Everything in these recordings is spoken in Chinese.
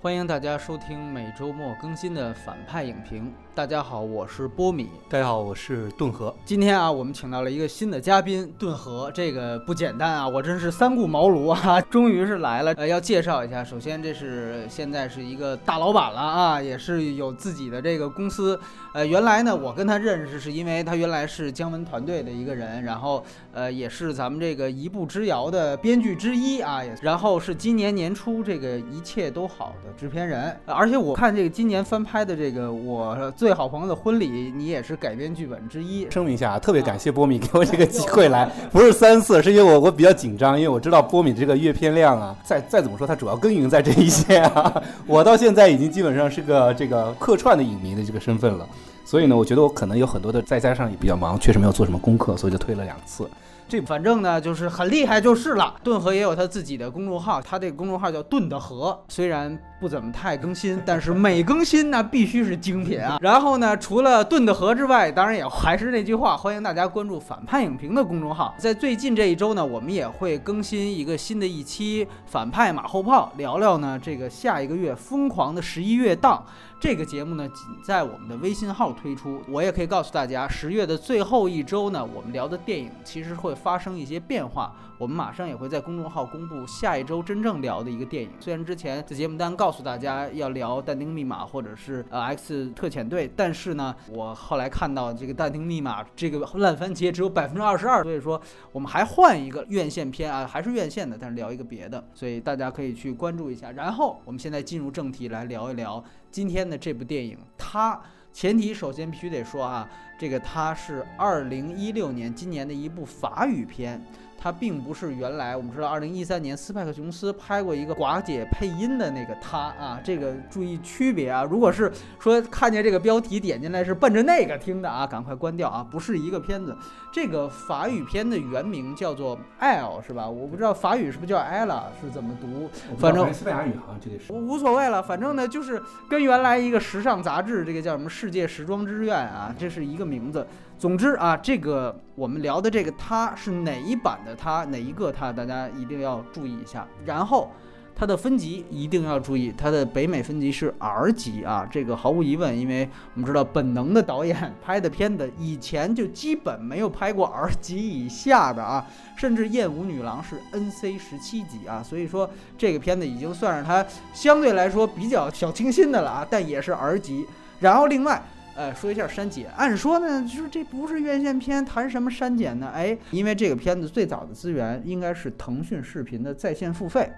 欢迎大家收听每周末更新的反派影评。大家好，我是波米。大家好，我是顿河。今天啊，我们请到了一个新的嘉宾，顿河。这个不简单啊，我真是三顾茅庐啊，终于是来了。呃，要介绍一下，首先这是现在是一个大老板了啊，也是有自己的这个公司。呃，原来呢，我跟他认识是因为他原来是姜文团队的一个人，然后呃，也是咱们这个一步之遥的编剧之一啊，然后是今年年初这个一切都好的制片人。而且我看这个今年翻拍的这个我最。最好朋友的婚礼，你也是改编剧本之一。声明一下啊，特别感谢波米给我这个 机会来，不是三次，是因为我我比较紧张，因为我知道波米这个阅片量啊，再再怎么说，他主要耕耘在这一线啊。我到现在已经基本上是个这个客串的影迷的这个身份了，所以呢，我觉得我可能有很多的，再加上也比较忙，确实没有做什么功课，所以就推了两次。这反正呢就是很厉害就是了。顿河也有他自己的公众号，他这个公众号叫顿的河，虽然不怎么太更新，但是每更新呢必须是精品啊。然后呢，除了顿的河之外，当然也还是那句话，欢迎大家关注反派影评的公众号。在最近这一周呢，我们也会更新一个新的一期反派马后炮，聊聊呢这个下一个月疯狂的十一月档。这个节目呢，仅在我们的微信号推出。我也可以告诉大家，十月的最后一周呢，我们聊的电影其实会发生一些变化。我们马上也会在公众号公布下一周真正聊的一个电影。虽然之前在节目单告诉大家要聊《但丁密码》或者是呃《X 特遣队》，但是呢，我后来看到这个《但丁密码》这个烂番茄只有百分之二十二，所以说我们还换一个院线片啊，还是院线的，但是聊一个别的，所以大家可以去关注一下。然后我们现在进入正题来聊一聊今天的这部电影。它前提首先必须得说啊，这个它是二零一六年今年的一部法语片。它并不是原来我们知道，二零一三年斯派克琼斯拍过一个寡姐配音的那个他啊，这个注意区别啊。如果是说看见这个标题点进来是奔着那个听的啊，赶快关掉啊，不是一个片子。这个法语片的原名叫做 L 是吧？我不知道法语是不是叫 Ella 是怎么读，反正西班牙语好像这个是无所谓了。反正呢，就是跟原来一个时尚杂志这个叫什么世界时装之愿啊，这是一个名字。总之啊，这个我们聊的这个它是哪一版的它，哪一个它，大家一定要注意一下。然后它的分级一定要注意，它的北美分级是 R 级啊，这个毫无疑问，因为我们知道本能的导演拍的片子以前就基本没有拍过 R 级以下的啊，甚至《艳舞女郎》是 NC 十七级啊，所以说这个片子已经算是它相对来说比较小清新的了啊，但也是 R 级。然后另外。呃，说一下删减。按说呢，就是这不是院线片，谈什么删减呢？哎，因为这个片子最早的资源应该是腾讯视频的在线付费。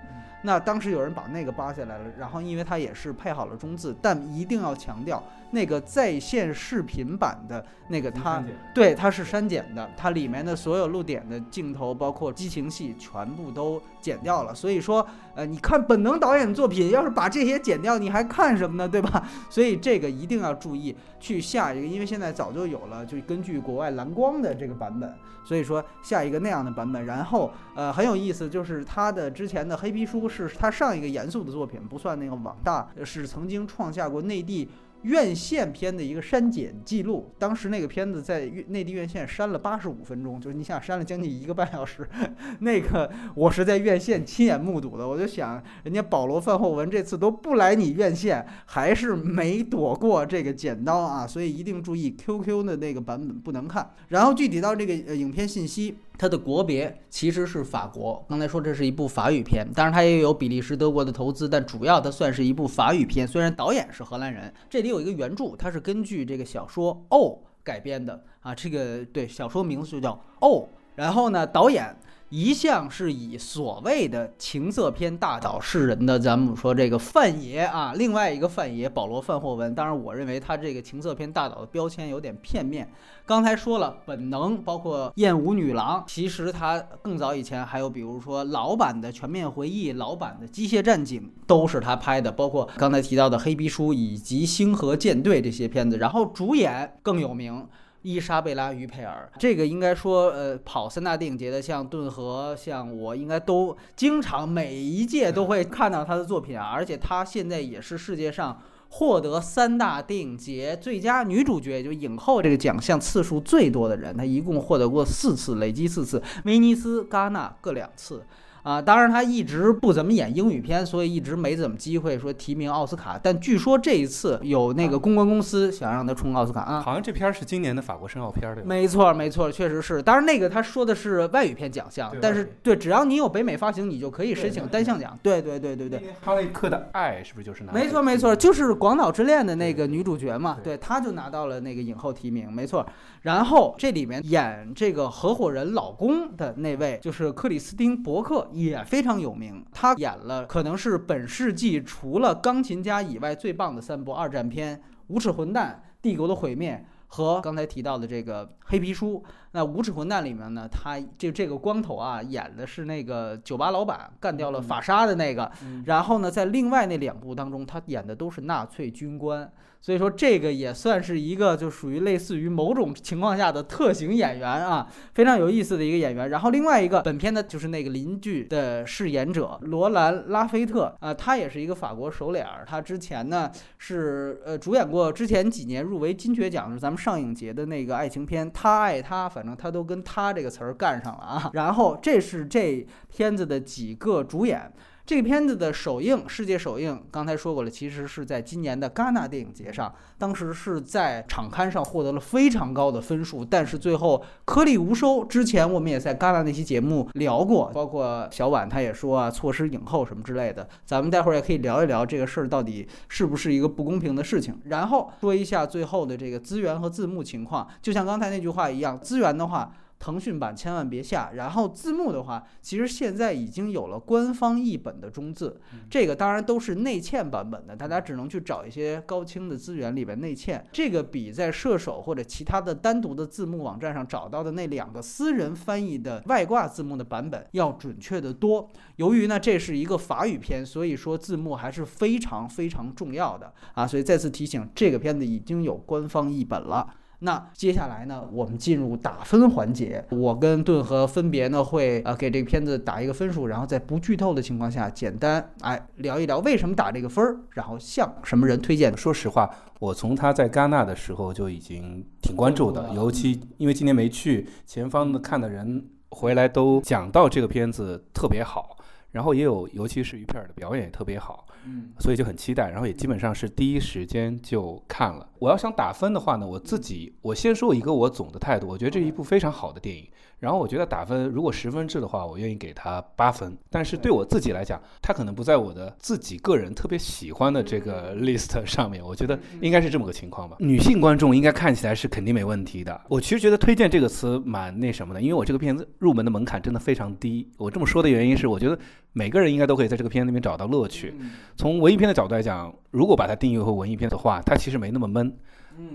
那当时有人把那个扒下来了，然后因为它也是配好了中字，但一定要强调，那个在线视频版的那个它，对，它是删减的，它里面的所有露点的镜头，包括激情戏，全部都剪掉了。所以说，呃，你看本能导演的作品，要是把这些剪掉，你还看什么呢？对吧？所以这个一定要注意去下一个，因为现在早就有了，就根据国外蓝光的这个版本，所以说下一个那样的版本。然后，呃，很有意思，就是他的之前的黑皮书。是他上一个严肃的作品，不算那个网大，是曾经创下过内地。院线片的一个删减记录，当时那个片子在内地院线删了八十五分钟，就是你想删了将近一个半小时，那个我是在院线亲眼目睹的，我就想，人家保罗范霍文这次都不来你院线，还是没躲过这个剪刀啊，所以一定注意 QQ 的那个版本不能看。然后具体到这个影片信息，它的国别其实是法国，刚才说这是一部法语片，当然它也有比利时、德国的投资，但主要它算是一部法语片，虽然导演是荷兰人，这里。有一个原著，它是根据这个小说《哦》改编的啊，这个对小说名字就叫《哦》，然后呢，导演。一向是以所谓的情色片大导示人的，咱们说这个范爷啊，另外一个范爷保罗范霍文，当然我认为他这个情色片大导的标签有点片面。刚才说了，本能包括艳舞女郎，其实他更早以前还有，比如说老版的全面回忆、老版的机械战警都是他拍的，包括刚才提到的黑皮书以及星河舰队这些片子，然后主演更有名。伊莎贝拉·于佩尔，这个应该说，呃，跑三大电影节的，像顿河，像我，应该都经常每一届都会看到他的作品啊。而且他现在也是世界上获得三大电影节最佳女主角，就影后这个奖项次数最多的人。他一共获得过四次，累积四次，威尼斯、戛纳各两次。啊。当然他一直不怎么演英语片，所以一直没怎么机会说提名奥斯卡。但据说这一次有那个公关公司想让他冲奥斯卡啊。好像这片儿是今年的法国申奥片儿对吧？没错，没错，确实是。当然，那个他说的是外语片奖项，但是对，只要你有北美发行，你就可以申请单项奖。对，对，对，对，对。哈雷克的爱是不是就是拿？没错，没错，就是《广岛之恋》的那个女主角嘛。对，她就拿到了那个影后提名，没错。然后这里面演这个合伙人老公的那位，就是克里斯汀·伯克，也非常有名。他演了可能是本世纪除了《钢琴家》以外最棒的三部二战片：《无耻混蛋》、《帝国的毁灭》。和刚才提到的这个黑皮书，那无耻混蛋里面呢，他就这个光头啊，演的是那个酒吧老板干掉了法沙的那个，然后呢，在另外那两部当中，他演的都是纳粹军官。所以说这个也算是一个就属于类似于某种情况下的特型演员啊，非常有意思的一个演员。然后另外一个本片的就是那个邻居的饰演者罗兰拉菲特啊，他也是一个法国首脸儿。他之前呢是呃主演过之前几年入围金爵奖是咱们上影节的那个爱情片《他爱他》，反正他都跟他这个词儿干上了啊。然后这是这片子的几个主演。这个片子的首映，世界首映，刚才说过了，其实是在今年的戛纳电影节上，当时是在场刊上获得了非常高的分数，但是最后颗粒无收。之前我们也在戛纳那期节目聊过，包括小婉他也说啊，错失影后什么之类的，咱们待会儿也可以聊一聊这个事儿到底是不是一个不公平的事情。然后说一下最后的这个资源和字幕情况，就像刚才那句话一样，资源的话。腾讯版千万别下，然后字幕的话，其实现在已经有了官方译本的中字，这个当然都是内嵌版本的，大家只能去找一些高清的资源里边内嵌，这个比在射手或者其他的单独的字幕网站上找到的那两个私人翻译的外挂字幕的版本要准确的多。由于呢这是一个法语片，所以说字幕还是非常非常重要的啊，所以再次提醒，这个片子已经有官方译本了。那接下来呢，我们进入打分环节。我跟顿河分别呢会呃给这个片子打一个分数，然后在不剧透的情况下，简单哎聊一聊为什么打这个分儿，然后向什么人推荐。说实话，我从他在戛纳的时候就已经挺关注的，尤其因为今年没去，前方的看的人回来都讲到这个片子特别好，然后也有尤其是于片儿的表演也特别好。嗯，所以就很期待，然后也基本上是第一时间就看了。我要想打分的话呢，我自己我先说一个我总的态度，我觉得这是一部非常好的电影。然后我觉得打分如果十分制的话，我愿意给他八分。但是对我自己来讲，他可能不在我的自己个人特别喜欢的这个 list 上面。我觉得应该是这么个情况吧。女性观众应该看起来是肯定没问题的。我其实觉得推荐这个词蛮那什么的，因为我这个片子入门的门槛真的非常低。我这么说的原因是，我觉得每个人应该都可以在这个片子里面找到乐趣。从文艺片的角度来讲，如果把它定义为文艺片的话，它其实没那么闷。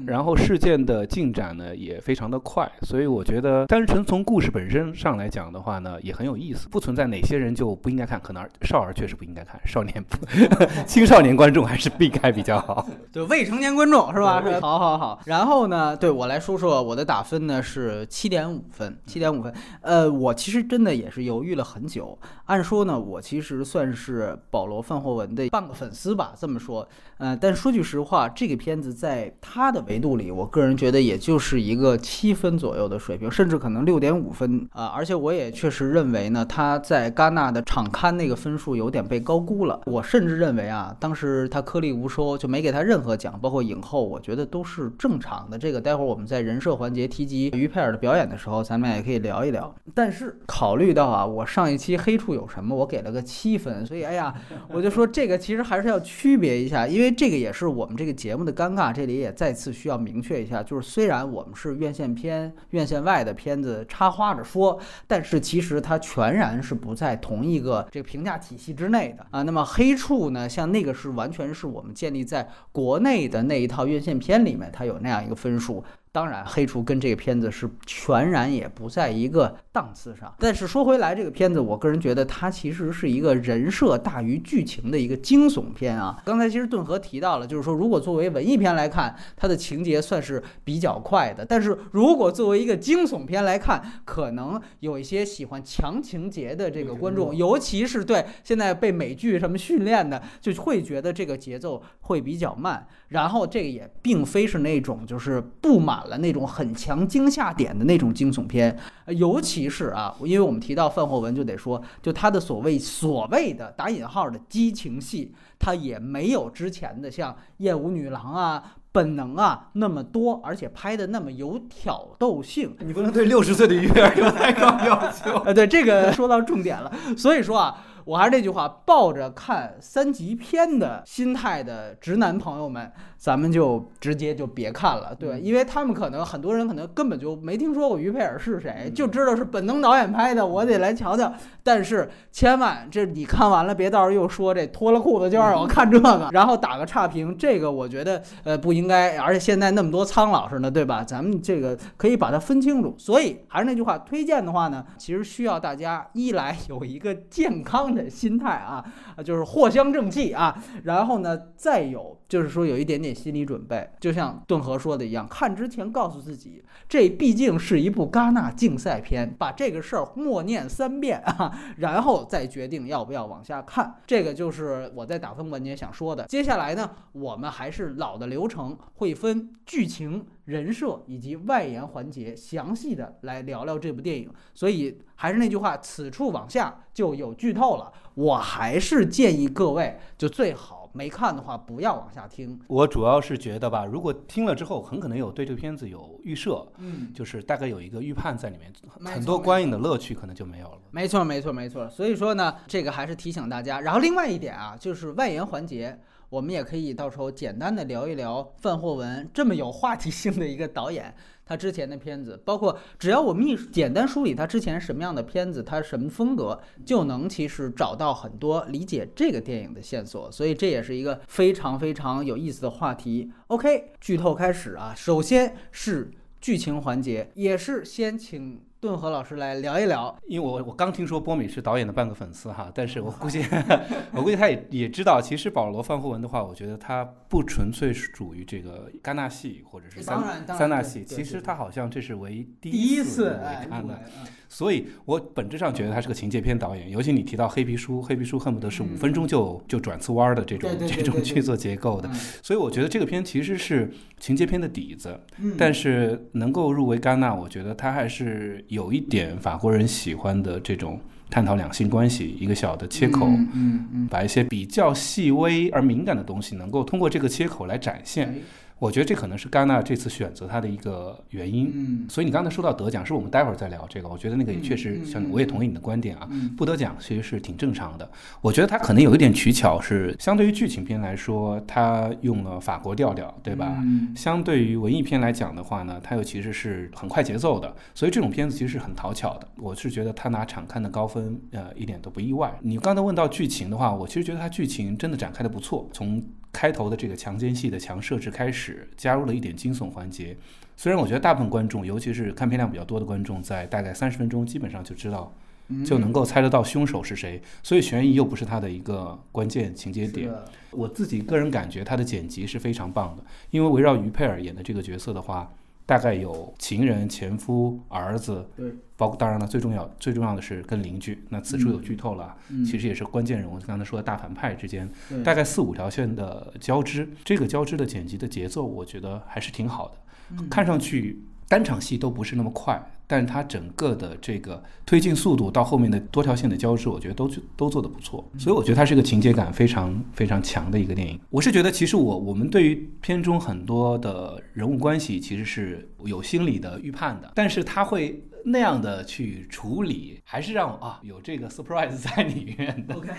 然后事件的进展呢也非常的快，所以我觉得单纯从故事本身上来讲的话呢也很有意思，不存在哪些人就不应该看，可能少儿确实不应该看，少年不 青少年观众还是避开比较好。对未成年观众是吧？好好好。然后呢，对我来说说我的打分呢是七点五分，七点五分。呃，我其实真的也是犹豫了很久。按说呢，我其实算是保罗范霍文的半个粉丝吧，这么说。呃，但说句实话，这个片子在他的维度里，我个人觉得也就是一个七分左右的水平，甚至可能六点五分啊。而且我也确实认为呢，他在戛纳的场刊那个分数有点被高估了。我甚至认为啊，当时他颗粒无收，就没给他任何奖，包括影后，我觉得都是正常的。这个待会儿我们在人设环节提及于佩尔的表演的时候，咱们也可以聊一聊。但是考虑到啊，我上一期黑处有什么，我给了个七分，所以哎呀，我就说这个其实还是要区别一下，因为。这个也是我们这个节目的尴尬，这里也再次需要明确一下，就是虽然我们是院线片、院线外的片子插花着说，但是其实它全然是不在同一个这个评价体系之内的啊。那么黑处呢，像那个是完全是我们建立在国内的那一套院线片里面，它有那样一个分数。当然，黑厨跟这个片子是全然也不在一个档次上。但是说回来，这个片子，我个人觉得它其实是一个人设大于剧情的一个惊悚片啊。刚才其实顿河提到了，就是说如果作为文艺片来看，它的情节算是比较快的；但是如果作为一个惊悚片来看，可能有一些喜欢强情节的这个观众，尤其是对现在被美剧什么训练的，就会觉得这个节奏会比较慢。然后这个也并非是那种就是布满。了那种很强惊吓点的那种惊悚片，呃尤其是啊，因为我们提到范霍文，就得说，就他的所谓所谓的打引号的激情戏，他也没有之前的像《艳舞女郎》啊。本能啊，那么多，而且拍的那么有挑逗性，你不能对六十岁的于佩尔有太高要求。呃，对这个说到重点了，所以说啊，我还是那句话，抱着看三级片的心态的直男朋友们，咱们就直接就别看了，对，因为他们可能很多人可能根本就没听说过于佩尔是谁，就知道是本能导演拍的，我得来瞧瞧。但是千万这你看完了，别到时候又说这脱了裤子就让我看这个，然后打个差评，这个我觉得呃不应该，而且现在那么多苍老师呢，对吧？咱们这个可以把它分清楚。所以还是那句话，推荐的话呢，其实需要大家一来有一个健康的心态啊，就是藿香正气啊，然后呢再有就是说有一点点心理准备，就像顿河说的一样，看之前告诉自己，这毕竟是一部戛纳竞赛片，把这个事儿默念三遍啊。然后再决定要不要往下看，这个就是我在打分环节想说的。接下来呢，我们还是老的流程，会分剧情、人设以及外延环节，详细的来聊聊这部电影。所以还是那句话，此处往下就有剧透了。我还是建议各位，就最好没看的话不要往下听。我主要是觉得吧，如果听了之后，很可能有对这个片子有预设，嗯，就是大概有一个预判在里面，很多观影的乐趣可能就没有了。没错，没错，没错。所以说呢，这个还是提醒大家。然后另外一点啊，就是外延环节，我们也可以到时候简单的聊一聊范霍文这么有话题性的一个导演，他之前的片子，包括只要我们一简单梳理他之前什么样的片子，他什么风格，就能其实找到很多理解这个电影的线索。所以这也是一个非常非常有意思的话题。OK，剧透开始啊，首先是剧情环节，也是先请顿河老师来聊一聊。因为我我刚听说波米是导演的半个粉丝哈，但是我估计 我估计他也也知道，其实保罗范霍文的话，我觉得他不纯粹是属于这个戛纳系或者是三三大系，其实他好像这是唯第第一次看的入围，嗯。所以我本质上觉得他是个情节片导演，尤其你提到黑皮书，黑皮书恨不得是五分钟就就转次弯儿的这种 这种剧作结构的，嗯。所以我觉得这个片其实是情节片的底子，嗯。但是能够入围戛纳，我觉得他还是有一点法国人喜欢的这种探讨两性关系一个小的切口，嗯嗯嗯，把一些比较细微而敏感的东西能够通过这个切口来展现。哎我觉得这可能是戛纳这次选择它的一个原因。嗯所以你刚才说到得奖，是我们待会儿再聊这个。我觉得那个也确实像嗯我也同意你的观点啊，嗯不得奖其实是挺正常的。我觉得它可能有一点取巧，是相对于剧情片来说，它用了法国调调，对吧？嗯相对于文艺片来讲的话呢，它又其实是很快节奏的，所以这种片子其实是很讨巧的。我是觉得它拿场刊的高分，呃，一点都不意外。你刚才问到剧情的话，我其实觉得它剧情真的展开的不错，从开头的这个强奸戏的强设置开始，加入了一点惊悚环节。虽然我觉得大部分观众，尤其是看片量比较多的观众，在大概三十分钟基本上就知道，嗯就能够猜得到凶手是谁，所以悬疑又不是它的一个关键情节点。我自己个人感觉他的剪辑是非常棒的，因为围绕于佩尔演的这个角色的话，大概有情人、前夫、儿子，对，包括当然了，最重要最重要的是跟邻居。那此处有剧透了其实也是关键人物，刚才说的大反派之间大概四五条线的交织，这个交织的剪辑的节奏，我觉得还是挺好的，嗯看上去单场戏都不是那么快。但是它整个的这个推进速度到后面的多条线的交织，我觉得都都做得不错，所以我觉得它是一个情节感非常非常强的一个电影。我是觉得，其实我我们对于片中很多的人物关系其实是有心理的预判的，但是他会那样的去处理，还是让我啊有这个 surprise 在里面的。OK，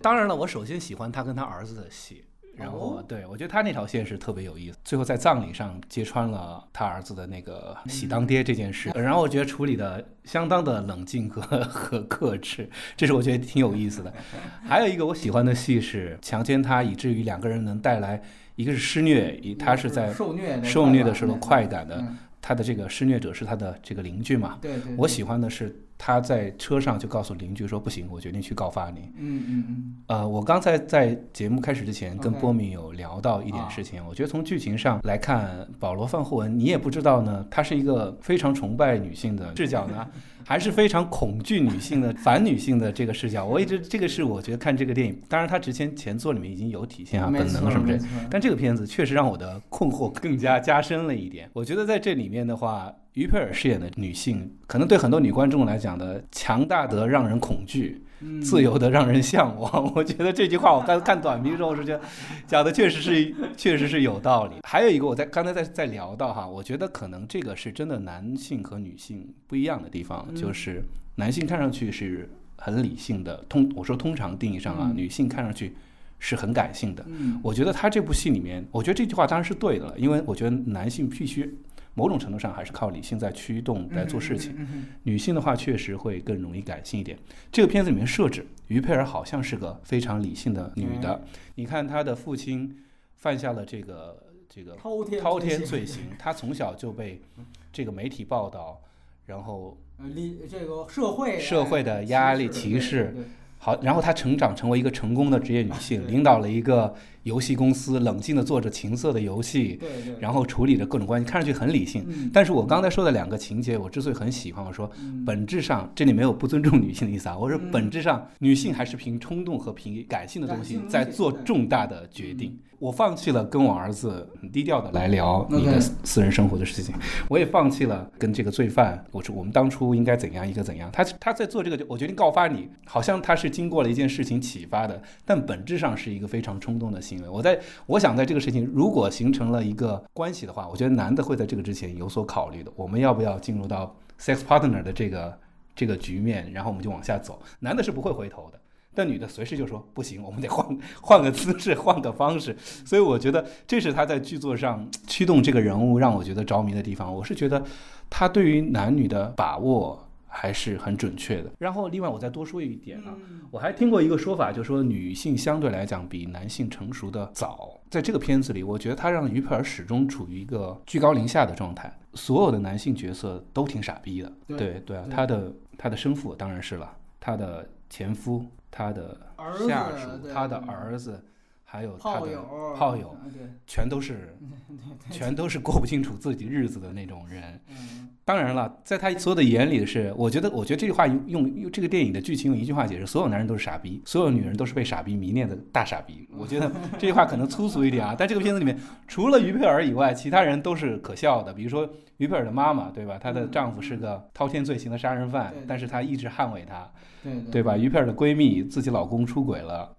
当然了，我首先喜欢他跟他儿子的戏。然后哦，对我觉得他那条线是特别有意思，最后在葬礼上揭穿了他儿子的那个喜当爹这件事，然后我觉得处理的相当的冷静和 和克制，这是我觉得挺有意思的。还有一个我喜欢的戏是强奸他，以至于两个人能带来一个是施虐，一他是在受虐的受虐的时候快感的，嗯。他的这个施虐者是他的这个邻居嘛。对对，我喜欢的是他在车上就告诉邻居说：“不行，我决定去告发你。嗯嗯嗯，”呃，我刚才在节目开始之前跟波米有聊到一点啊事情，我觉得从剧情上来看，保罗·范霍文，你也不知道呢，他是一个非常崇拜女性的视角呢，还是非常恐惧女性的反女性的这个视角。我一直这个是我觉得看这个电影，当然他之前前作里面已经有体现啊，本能什么之类没错但这个片子确实让我的困惑更加加深了一点。我觉得在这里面的话，于佩尔饰演的女性，可能对很多女观众来讲的强大的让人恐惧，嗯自由的让人向往。我觉得这句话我刚才看短评的时候，我是觉得讲的 确实是确实是有道理。还有一个，我在刚才在在聊到哈，我觉得可能这个是真的男性和女性不一样的地方，嗯就是男性看上去是很理性的，通我说通常定义上啊，嗯女性看上去是很感性的。嗯我觉得他这部戏里面，我觉得这句话当然是对的了，因为我觉得男性必须某种程度上还是靠理性在驱动来做事情，女性的话确实会更容易感性一点。这个片子里面设置于佩尔好像是个非常理性的女的，你看她的父亲犯下了这个这个滔天滔天罪行，她从小就被这个媒体报道，然后呃理这个社会社会的压力歧视好，然后她成长成为一个成功的职业女性，领导了一个游戏公司，冷静的做着情色的游戏，然后处理着各种关系，看上去很理性。嗯但是我刚才说的两个情节，我之所以很喜欢，我说嗯本质上这里没有不尊重女性的意思啊，我说嗯本质上女性还是凭冲动和凭感性的东西在做重大的决定。我放弃了跟我儿子很低调的来聊你的私私人生活的事情，我也放弃了跟这个罪犯，我说我们当初应该怎样一个怎样。他他在做这个，我决定告发你，好像他是经过了一件事情启发的，但本质上是一个非常冲动的行为。我在我想在这个事情如果形成了一个关系的话，我觉得男的会在这个之前有所考虑的。我们要不要进入到 sex partner 的这个这个局面，然后我们就往下走？男的是不会回头的。但女的随时就说不行，我们得换换个姿势，换个方式。所以我觉得这是他在剧作上驱动这个人物让我觉得着迷的地方。我是觉得他对于男女的把握还是很准确的。然后另外我再多说一点啊，嗯我还听过一个说法，就是说女性相对来讲比男性成熟的早。在这个片子里，我觉得他让于佩尔始终处于一个居高临下的状态。所有的男性角色都挺傻逼的，对对对啊，他的他的生父当然是了，他的前夫，他的下属，他的儿子，还有他的炮友全都是 全都是过不清楚自己日子的那种人。嗯当然了，在他所有的眼里是，我觉得，我觉得这句话用用用这个电影的剧情用一句话解释：所有男人都是傻逼，所有女人都是被傻逼迷恋的大傻逼。我觉得 这句话可能粗俗一点啊，但这个片子里面除了于佩尔以外，其他人都是可笑的。比如说于佩尔的妈妈，对吧？她的丈夫是个滔天罪行的杀人犯但是她一直捍卫他，对对吧？于片的闺蜜自己老公出轨了，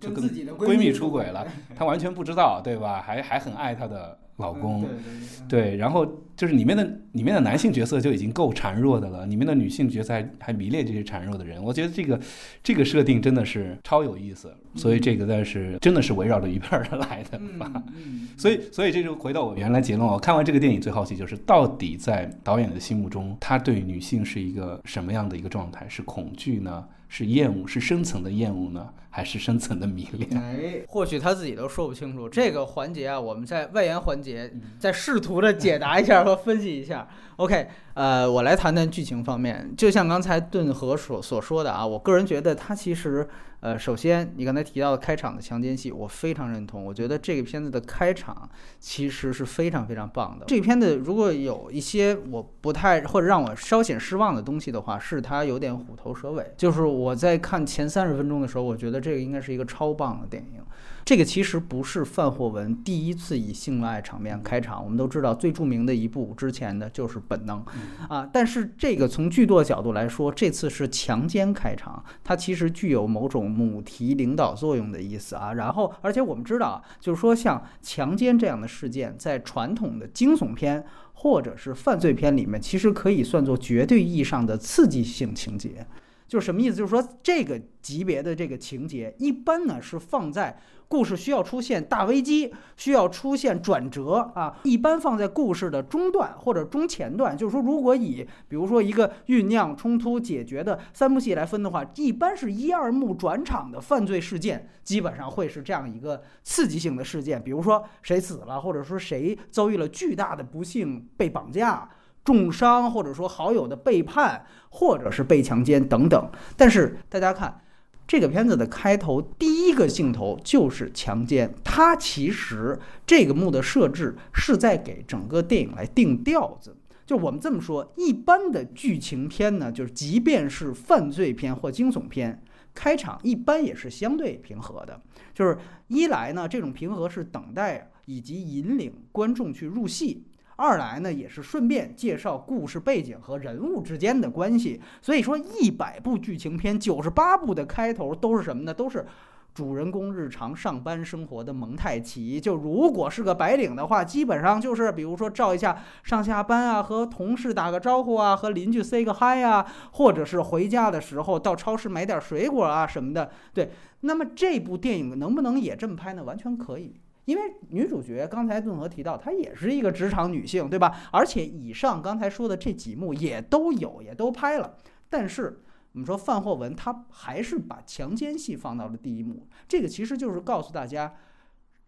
就跟跟自己的闺蜜蜜出轨了，她完全不知道，对吧？还还很爱她的老公。嗯对然后就是里面的里面的男性角色就已经够孱弱的了，里面的女性角色还还迷恋这些孱弱的人，我觉得这个这个设定真的是超有意思，所以这个但是真的是围绕着于佩尔来的 所以，所以这就回到我原来结论。我看完这个电影最好奇就是，到底在导演的心目中，他对女性是一个什么样的一个状态？是恐惧呢？是厌恶？是深层的厌恶呢？还是深层的迷恋？哎，或许他自己都说不清楚。这个环节啊，我们在外延环节嗯再试图的解答一下和分析一下。OK，呃，我来谈谈剧情方面。就像刚才顿河所所说的啊，我个人觉得他其实，呃，首先你刚才提到的开场的强奸戏，我非常认同。我觉得这个片子的开场其实是非常非常棒的。这个片子如果有一些我不太或者让我稍显失望的东西的话，是它有点虎头蛇尾。就是我在看前三十分钟的时候，我觉得这个应该是一个超棒的电影。这个其实不是范霍文第一次以性爱场面开场，我们都知道最著名的一部之前的就是《本能》啊，但是这个从剧作角度来说，这次是强奸开场，它其实具有某种母题领导作用的意思啊。然后，而且我们知道啊，就是说像强奸这样的事件，在传统的惊悚片或者是犯罪片里面，其实可以算作绝对意义上的刺激性情节。就是什么意思？就是说这个级别的这个情节，一般呢是放在故事需要出现大危机，需要出现转折啊，一般放在故事的中段或者中前段。就是说，如果以比如说一个酝酿冲突解决的三部戏来分的话，一般是一二幕转场的犯罪事件，基本上会是这样一个刺激性的事件，比如说谁死了，或者说谁遭遇了巨大的不幸被绑架。重伤，或者说好友的背叛，或者是被强奸等等。但是大家看。这个片子的开头第一个镜头就是强奸，它其实这个幕的设置是在给整个电影来定调子。就我们这么说，一般的剧情片呢，就是即便是犯罪片或惊悚片，开场一般也是相对平和的。就是一来呢，这种平和是等待以及引领观众去入戏。二来呢，也是顺便介绍故事背景和人物之间的关系。所以说，一百部剧情片，九十八部的开头都是什么呢？都是主人公日常上班生活的蒙太奇。就如果是个白领的话，基本上就是比如说照一下上下班啊，和同事打个招呼啊，和邻居 say 个 hi 啊，或者是回家的时候到超市买点水果啊什么的。对，那么这部电影能不能也这么拍呢？完全可以。因为女主角刚才顿河提到，她也是一个职场女性，对吧？而且以上刚才说的这几幕也都有，也都拍了。但是我们说范霍文，他还是把强奸戏放到了第一幕。这个其实就是告诉大家，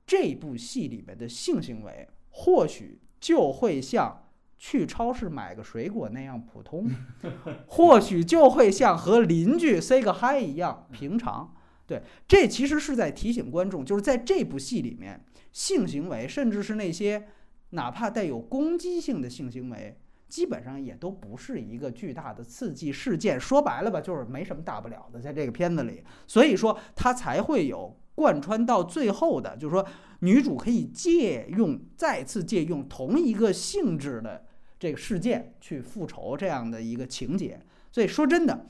这部戏里面的性行为或许就会像去超市买个水果那样普通，或许就会像和邻居 say 个 hi 一样平常。对，这其实是在提醒观众，就是在这部戏里面，性行为，甚至是那些哪怕带有攻击性的性行为，基本上也都不是一个巨大的刺激事件。说白了吧，就是没什么大不了的，在这个片子里，所以说它才会有贯穿到最后的，就是说女主可以借用再次借用同一个性质的这个事件去复仇这样的一个情节。所以说真的。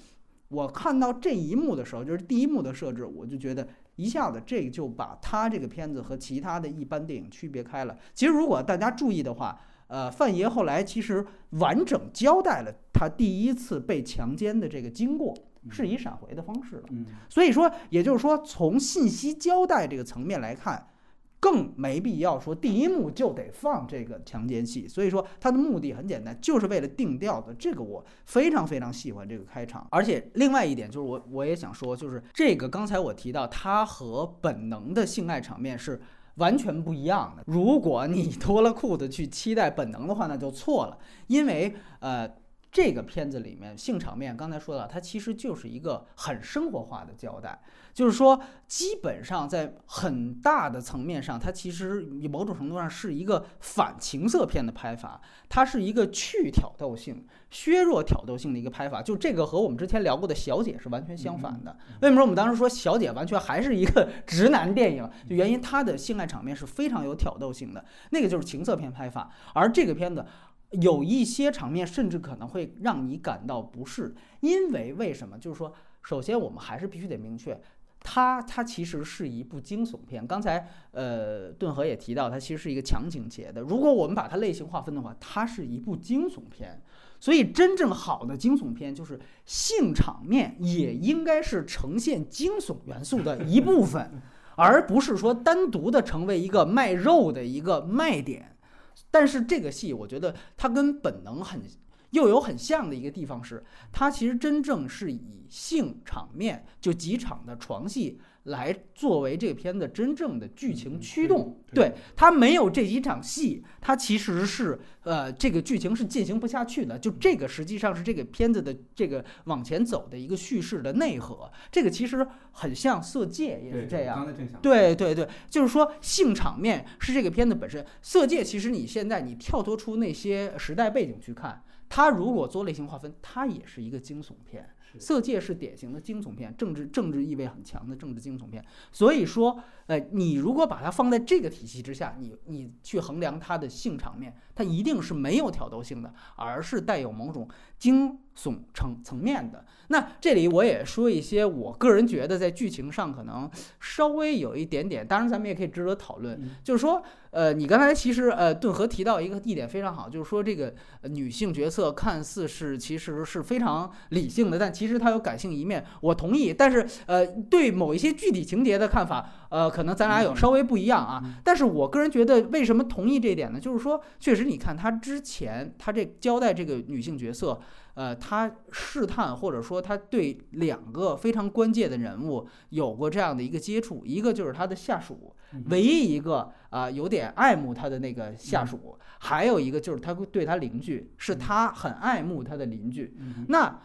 我看到这一幕的时候，就是第一幕的设置，我就觉得一下子这就把他这个片子和其他的一般电影区别开了。其实如果大家注意的话，呃，范爷后来其实完整交代了他第一次被强奸的这个经过，是以闪回的方式了。所以说，也就是说，从信息交代这个层面来看。更没必要说第一幕就得放这个强奸戏，所以说它的目的很简单，就是为了定调的。这个我非常非常喜欢这个开场，而且另外一点就是我我也想说，就是这个刚才我提到它和本能的性爱场面是完全不一样的。如果你脱了裤子去期待本能的话，那就错了，因为呃。这个片子里面性场面，刚才说到，它其实就是一个很生活化的交代，就是说，基本上在很大的层面上，它其实某种程度上是一个反情色片的拍法，它是一个去挑逗性、削弱挑逗性的一个拍法。就这个和我们之前聊过的《小姐》是完全相反的。为什么我们当时说《小姐》完全还是一个直男电影？就原因它的性爱场面是非常有挑逗性的，那个就是情色片拍法，而这个片子。有一些场面甚至可能会让你感到不适，因为为什么？就是说，首先我们还是必须得明确，它它其实是一部惊悚片。刚才呃，顿河也提到，它其实是一个强情节的。如果我们把它类型划分的话，它是一部惊悚片。所以，真正好的惊悚片就是性场面也应该是呈现惊悚元素的一部分，而不是说单独的成为一个卖肉的一个卖点。但是这个戏，我觉得它跟本能很又有很像的一个地方是，它其实真正是以性场面就几场的床戏。来作为这个片子真正的剧情驱动，对它没有这几场戏，它其实是呃这个剧情是进行不下去的。就这个实际上是这个片子的这个往前走的一个叙事的内核。这个其实很像《色戒》也是这样。对对对，就是说性场面是这个片子本身。《色戒》其实你现在你跳脱出那些时代背景去看，它如果做类型划分，它也是一个惊悚片。色戒是典型的惊悚片，政治政治意味很强的政治惊悚片。所以说，呃，你如果把它放在这个体系之下，你你去衡量它的性场面，它一定是没有挑逗性的，而是带有某种惊悚层层面的。那这里我也说一些我个人觉得在剧情上可能稍微有一点点，当然咱们也可以值得讨论，就是说。呃，你刚才其实呃，顿河提到一个地点非常好，就是说这个女性角色看似是其实是非常理性的，但其其实她有感性一面，我同意。但是呃，对某一些具体情节的看法，呃，可能咱俩有稍微不一样啊。但是我个人觉得，为什么同意这一点呢？就是说，确实你看他之前他这交代这个女性角色。呃，他试探或者说他对两个非常关键的人物有过这样的一个接触，一个就是他的下属，唯一一个啊有点爱慕他的那个下属，还有一个就是他对他邻居，是他很爱慕他的邻居，那。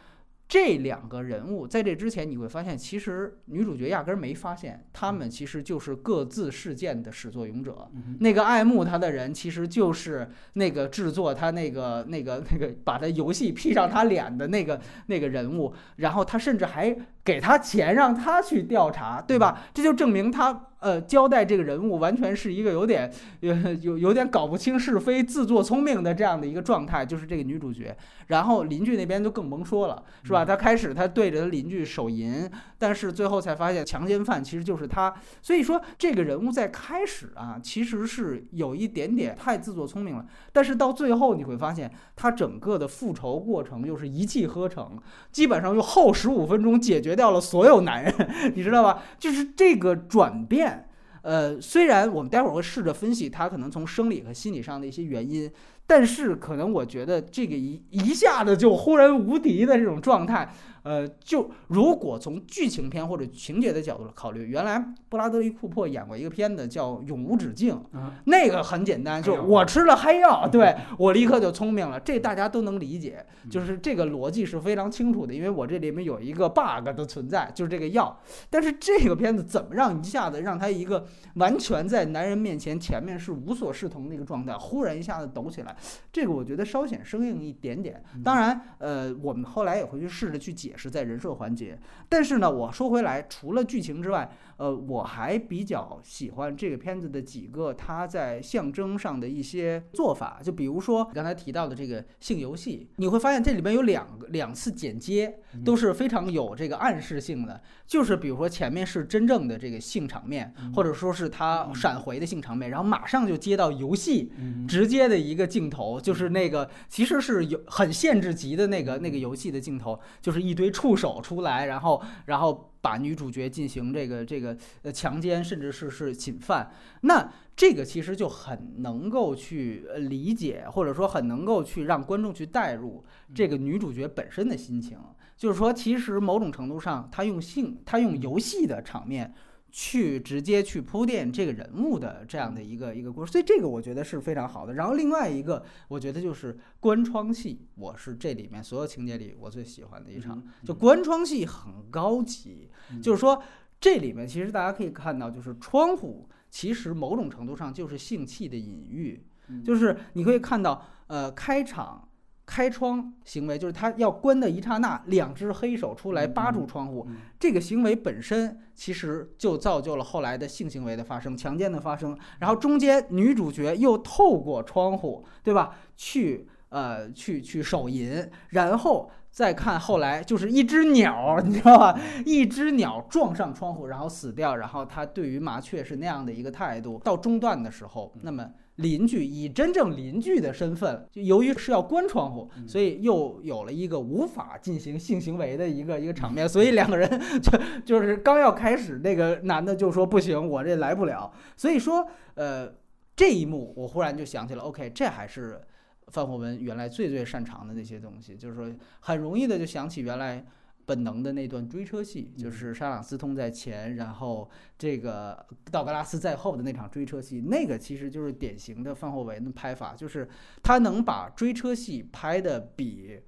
这两个人物在这之前，你会发现，其实女主角压根儿没发现，他们其实就是各自事件的始作俑者。那个爱慕他的人，其实就是那个制作他那个那个那个把他游戏 P 上他脸的那个那个人物，然后他甚至还给他钱让他去调查，对吧？这就证明他。呃，交代这个人物完全是一个有点 有有有点搞不清是非、自作聪明的这样的一个状态，就是这个女主角。然后邻居那边就更甭说了，是吧？他开始他对着他邻居手淫，但是最后才发现强奸犯其实就是他。所以说这个人物在开始啊，其实是有一点点太自作聪明了。但是到最后你会发现，他整个的复仇过程又是一气呵成，基本上用后十五分钟解决掉了所有男人，你知道吧？就是这个转变。呃，虽然我们待会儿会试着分析他可能从生理和心理上的一些原因，但是可能我觉得这个一一下子就忽然无敌的这种状态。呃，就如果从剧情片或者情节的角度考虑，原来布拉德利·库珀演过一个片子叫《永无止境》，嗯那个很简单，就我吃了嗨药，对我立刻就聪明了，这大家都能理解，就是这个逻辑是非常清楚的，因为我这里面有一个 bug 的存在，就是这个药。但是这个片子怎么让一下子让他一个完全在男人面前前面是无所适从的一个状态，忽然一下子抖起来，这个我觉得稍显生硬一点点。当然，呃，我们后来也会去试着去解。也是在人设环节，但是呢，我说回来，除了剧情之外，呃，我还比较喜欢这个片子的几个它在象征上的一些做法，就比如说刚才提到的这个性游戏，你会发现这里边有两个两次剪接都是非常有这个暗示性的，就是比如说前面是真正的这个性场面，或者说是他闪回的性场面，然后马上就接到游戏直接的一个镜头，就是那个其实是有很限制级的那个那个游戏的镜头，就是一。堆触手出来，然后然后把女主角进行这个这个呃强奸，甚至是是侵犯。那这个其实就很能够去理解，或者说很能够去让观众去带入这个女主角本身的心情。就是说，其实某种程度上，她用性，她用游戏的场面。去直接去铺垫这个人物的这样的一个一个故事，所以这个我觉得是非常好的。然后另外一个，我觉得就是关窗戏，我是这里面所有情节里我最喜欢的一场。就关窗戏很高级，就是说这里面其实大家可以看到，就是窗户其实某种程度上就是性器的隐喻，就是你可以看到，呃，开场。开窗行为就是他要关的一刹那，两只黑手出来扒住窗户，这个行为本身其实就造就了后来的性行为的发生、强奸的发生。然后中间女主角又透过窗户，对吧？去呃去去手淫，然后再看后来就是一只鸟，你知道吧？一只鸟撞上窗户，然后死掉。然后他对于麻雀是那样的一个态度。到中段的时候，那么。邻居以真正邻居的身份，就由于是要关窗户，所以又有了一个无法进行性行为的一个一个场面，所以两个人就就是刚要开始，那个男的就说不行，我这来不了。所以说，呃，这一幕我忽然就想起了，OK，这还是范霍文原来最最擅长的那些东西，就是说很容易的就想起原来。本能的那段追车戏，就是沙朗斯通在前，然后这个道格拉斯在后的那场追车戏，那个其实就是典型的范霍维的拍法，就是他能把追车戏拍的比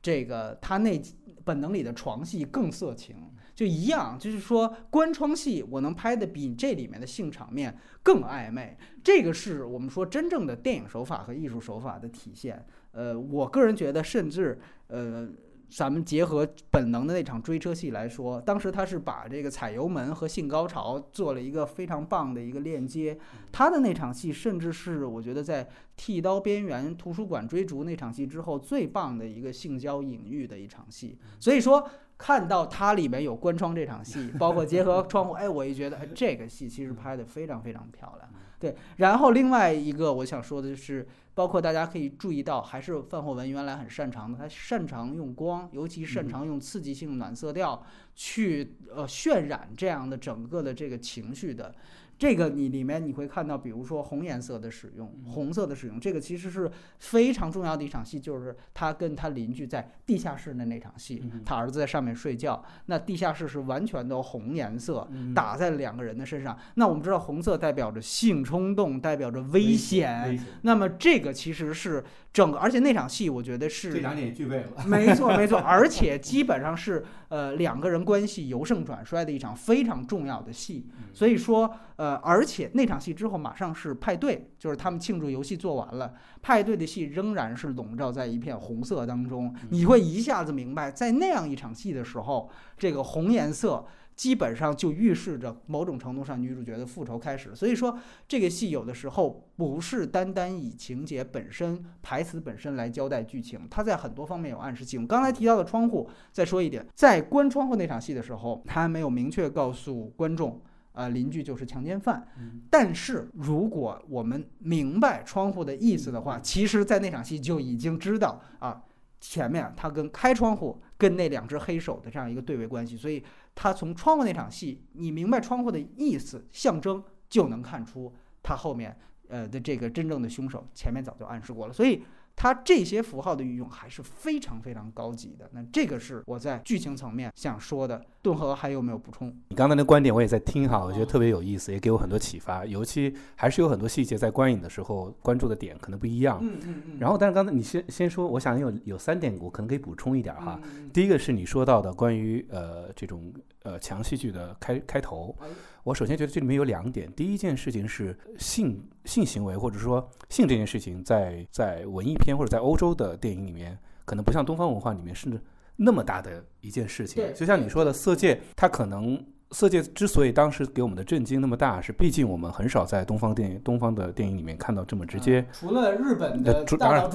这个他那本能里的床戏更色情，就一样，就是说关窗戏我能拍的比这里面的性场面更暧昧，这个是我们说真正的电影手法和艺术手法的体现。呃，我个人觉得，甚至呃。咱们结合本能的那场追车戏来说，当时他是把这个踩油门和性高潮做了一个非常棒的一个链接。他的那场戏，甚至是我觉得在剃刀边缘图书馆追逐那场戏之后最棒的一个性交隐喻的一场戏。所以说，看到它里面有关窗这场戏，包括结合窗户，哎，我也觉得这个戏其实拍的非常非常漂亮。对，然后另外一个我想说的就是包括大家可以注意到，还是范霍文原来很擅长的，他擅长用光，尤其擅长用刺激性暖色调去呃渲染这样的整个的这个情绪的。这个你里面你会看到，比如说红颜色的使用，红色的使用，这个其实是非常重要的一场戏，就是他跟他邻居在地下室的那场戏，他儿子在上面睡觉，那地下室是完全的红颜色打在两个人的身上。那我们知道红色代表着性冲动，代表着危险，那么这个其实是整个，而且那场戏我觉得是这两点具备了，没错没错，而且基本上是呃两个人关系由盛转衰的一场非常重要的戏，所以说。呃，而且那场戏之后马上是派对，就是他们庆祝游戏做完了，派对的戏仍然是笼罩在一片红色当中。你会一下子明白，在那样一场戏的时候，这个红颜色基本上就预示着某种程度上女主角的复仇开始。所以说，这个戏有的时候不是单单以情节本身、台词本身来交代剧情，它在很多方面有暗示性。刚才提到的窗户，再说一点，在关窗户那场戏的时候，他还没有明确告诉观众。呃，邻居就是强奸犯。但是如果我们明白窗户的意思的话，其实，在那场戏就已经知道啊，前面他跟开窗户跟那两只黑手的这样一个对位关系。所以，他从窗户那场戏，你明白窗户的意思象征，就能看出他后面呃的这个真正的凶手，前面早就暗示过了。所以。它这些符号的运用还是非常非常高级的。那这个是我在剧情层面想说的。顿河还有没有补充？你刚才的观点我也在听哈，我觉得特别有意思，也给我很多启发。尤其还是有很多细节在观影的时候关注的点可能不一样。嗯嗯嗯。然后，但是刚才你先先说，我想有有三点我可能可以补充一点哈。第一个是你说到的关于呃这种呃强戏剧的开开头。我首先觉得这里面有两点，第一件事情是性性行为或者说性这件事情，在在文艺片或者在欧洲的电影里面，可能不像东方文化里面是那么大的一件事情。就像你说的，《色戒》它可能。色戒之所以当时给我们的震惊那么大，是毕竟我们很少在东方电影、东方的电影里面看到这么直接。除了日本的，当然，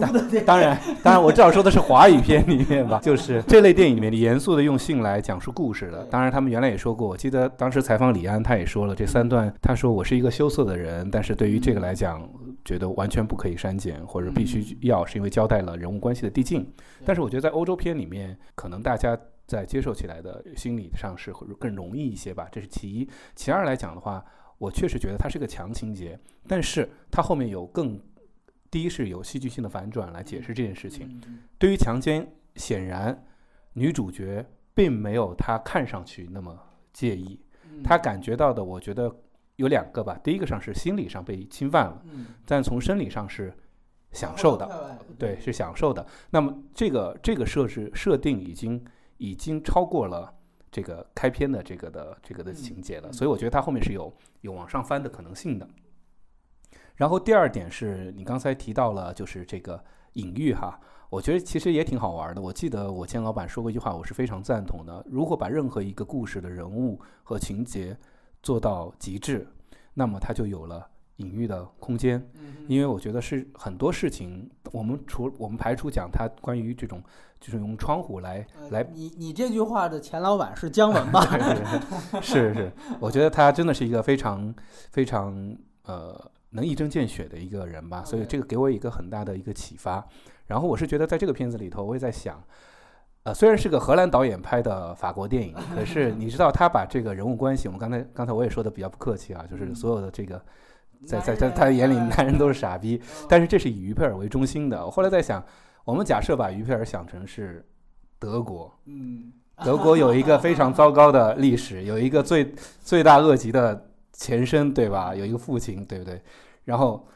当然，当然，我至少说的是华语片里面吧，就是这类电影里面严肃的用性来讲述故事的。当然，他们原来也说过，我记得当时采访李安，他也说了这三段，他说我是一个羞涩的人，但是对于这个来讲，觉得完全不可以删减，或者必须要，是因为交代了人物关系的递进。但是我觉得在欧洲片里面，可能大家。在接受起来的心理上是会更容易一些吧，这是其一。其二来讲的话，我确实觉得它是个强情节，但是它后面有更，第一是有戏剧性的反转来解释这件事情。对于强奸，显然女主角并没有她看上去那么介意，她感觉到的，我觉得有两个吧。第一个上是心理上被侵犯了，但从生理上是享受的，对，是享受的。那么这个这个设置设定已经。已经超过了这个开篇的这个的这个的情节了，所以我觉得它后面是有有往上翻的可能性的。然后第二点是你刚才提到了，就是这个隐喻哈，我觉得其实也挺好玩的。我记得我见老板说过一句话，我是非常赞同的。如果把任何一个故事的人物和情节做到极致，那么它就有了隐喻的空间。因为我觉得是很多事情，我们除我们排除讲它关于这种。就是用窗户来来，你你这句话的前老板是姜文吧？是是，我觉得他真的是一个非常非常呃能一针见血的一个人吧，所以这个给我一个很大的一个启发。然后我是觉得在这个片子里头，我也在想，呃，虽然是个荷兰导演拍的法国电影，可是你知道他把这个人物关系，我们刚才刚才我也说的比较不客气啊，就是所有的这个在在在他眼里，男人都是傻逼，但是这是以于佩尔为中心的。我后来在想。我们假设把于佩尔想成是德国，嗯，德国有一个非常糟糕的历史，有一个最罪大恶极的前身，对吧？有一个父亲，对不对？然后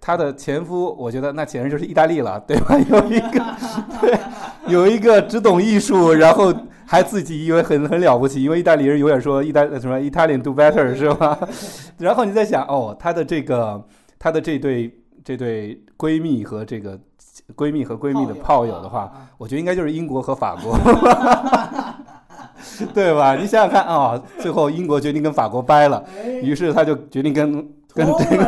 他的前夫，我觉得那简直就是意大利了，对吧？有一个，对，有一个只懂艺术，然后还自己以为很很了不起，因为意大利人永远说意大什么 Italian do better 是吧？然后你在想，哦，他的这个，他的这对这对闺蜜和这个。闺蜜和闺蜜的炮友的话，我觉得应该就是英国和法国，对吧？你想想看啊，最后英国决定跟法国掰了，于是他就决定跟跟这个，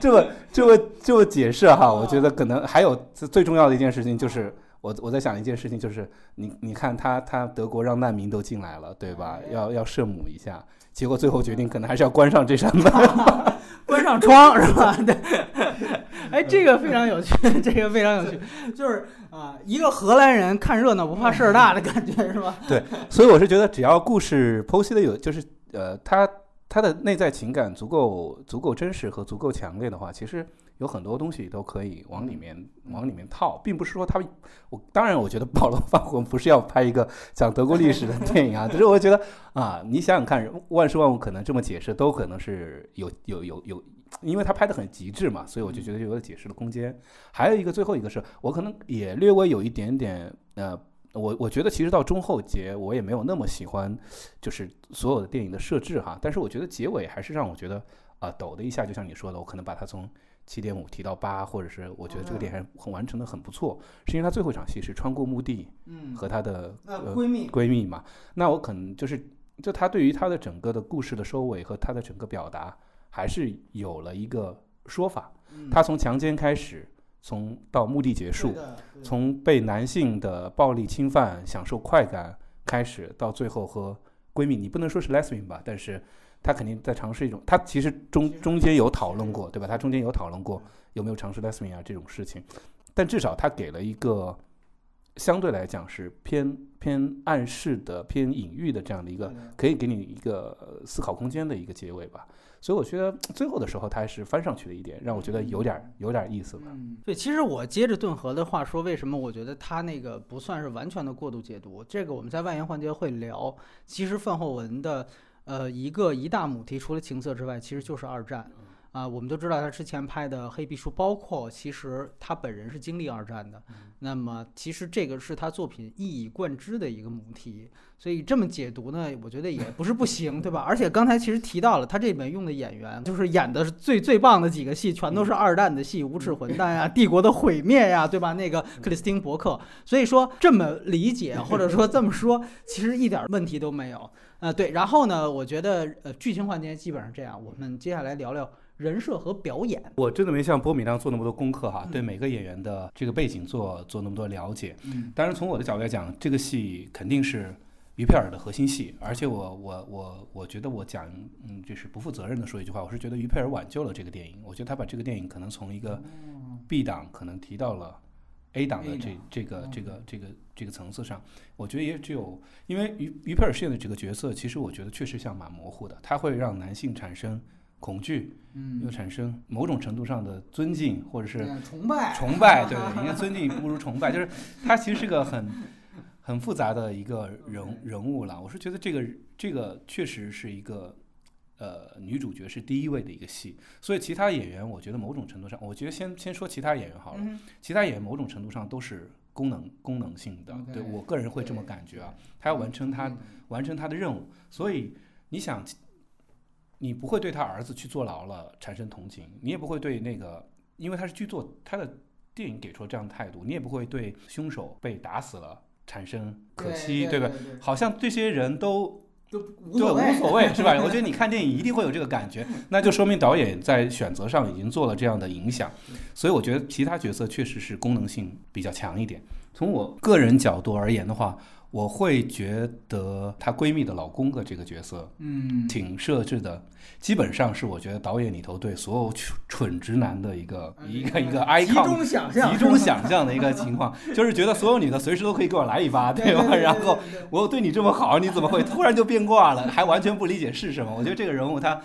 这么这么这么解释哈，我觉得可能还有最重要的一件事情就是，我我在想一件事情，就是你你看他他德国让难民都进来了，对吧？要要圣母一下，结果最后决定可能还是要关上这扇门。关上窗是吧？对，哎，这个非常有趣，这个非常有趣，就是啊，一个荷兰人看热闹不怕事儿大的感觉是吧？对，所以我是觉得只要故事剖析的有，就是呃，他他的内在情感足够足够真实和足够强烈的话，其实有很多东西都可以往里面往里面套，并不是说他我当然我觉得保罗·范魂不是要拍一个讲德国历史的电影啊，只是我觉得啊，你想想看，万事万物可能这么解释都可能是有有有有，因为他拍的很极致嘛，所以我就觉得有了解释的空间。还有一个最后一个是我可能也略微有一点点呃。我我觉得其实到中后节我也没有那么喜欢，就是所有的电影的设置哈，但是我觉得结尾还是让我觉得啊抖的一下，就像你说的，我可能把它从七点五提到八，或者是我觉得这个电影很完成的很不错，是因为他最后一场戏是穿过墓地，嗯，和她的闺蜜闺蜜嘛，那我可能就是就她对于她的整个的故事的收尾和她的整个表达还是有了一个说法，她从强奸开始。从到目的结束，从被男性的暴力侵犯享受快感开始，到最后和闺蜜，你不能说是 lesbian 吧，但是她肯定在尝试一种，她其实中中间有讨论过，对吧？她中间有讨论过有没有尝试 lesbian 啊这种事情，但至少她给了一个相对来讲是偏偏暗示的、偏隐喻的这样的一个，可以给你一个思考空间的一个结尾吧。所以我觉得最后的时候，他还是翻上去了一点，让我觉得有点有点意思吧。嗯，对，其实我接着顿河的话说，为什么我觉得他那个不算是完全的过度解读？这个我们在外延环节会聊。其实范后文的呃一个一大母题，除了情色之外，其实就是二战。啊，我们都知道他之前拍的《黑皮书》，包括其实他本人是经历二战的。那么，其实这个是他作品一以贯之的一个母题。所以这么解读呢，我觉得也不是不行，对吧？而且刚才其实提到了，他这本用的演员，就是演的最最棒的几个戏，全都是二战的戏，《无耻混蛋》呀，《帝国的毁灭》呀，对吧？那个克里斯汀·伯克。所以说这么理解，或者说这么说，其实一点问题都没有。呃，对。然后呢，我觉得呃，剧情环节基本上这样。我们接下来聊聊。人设和表演，我真的没像波米那样做那么多功课哈，对每个演员的这个背景做做那么多了解。嗯，当然从我的角度来讲，这个戏肯定是于佩尔的核心戏，而且我我我我觉得我讲嗯，就是不负责任的说一句话，我是觉得于佩尔挽救了这个电影，我觉得他把这个电影可能从一个 B 档可能提到了 A 档的这这个这个这个这个层次上，我觉得也只有因为于于佩尔饰演的这个角色，其实我觉得确实像蛮模糊的，他会让男性产生。恐惧，嗯，又产生某种程度上的尊敬，或者是崇拜，崇拜，对，应该尊敬不如崇拜，就是他其实是个很很复杂的一个人人物了。我是觉得这个这个确实是一个呃女主角是第一位的一个戏，所以其他演员我觉得某种程度上，我觉得先先说其他演员好了，其他演员某种程度上都是功能功能性的，对我个人会这么感觉啊，他要完成他完成他的任务，所以你想。你不会对他儿子去坐牢了产生同情，你也不会对那个，因为他是剧作，他的电影给出了这样的态度，你也不会对凶手被打死了产生可惜，对吧？好像这些人都都无所谓，是吧？我觉得你 看电影一定会有这个感觉，那就说明导演在选择上已经做了这样的影响，所以我觉得其他角色确实是功能性比较强一点。从我个人角度而言的话。我会觉得她闺蜜的老公的这个角色，嗯，挺设置的，基本上是我觉得导演里头对所有蠢蠢直男的一个一个一个 icon，集中想象，集中想象的一个情况，就是觉得所有女的随时都可以给我来一发，对吧？然后我对你这么好，你怎么会突然就变卦了？还完全不理解是什么？我觉得这个人物他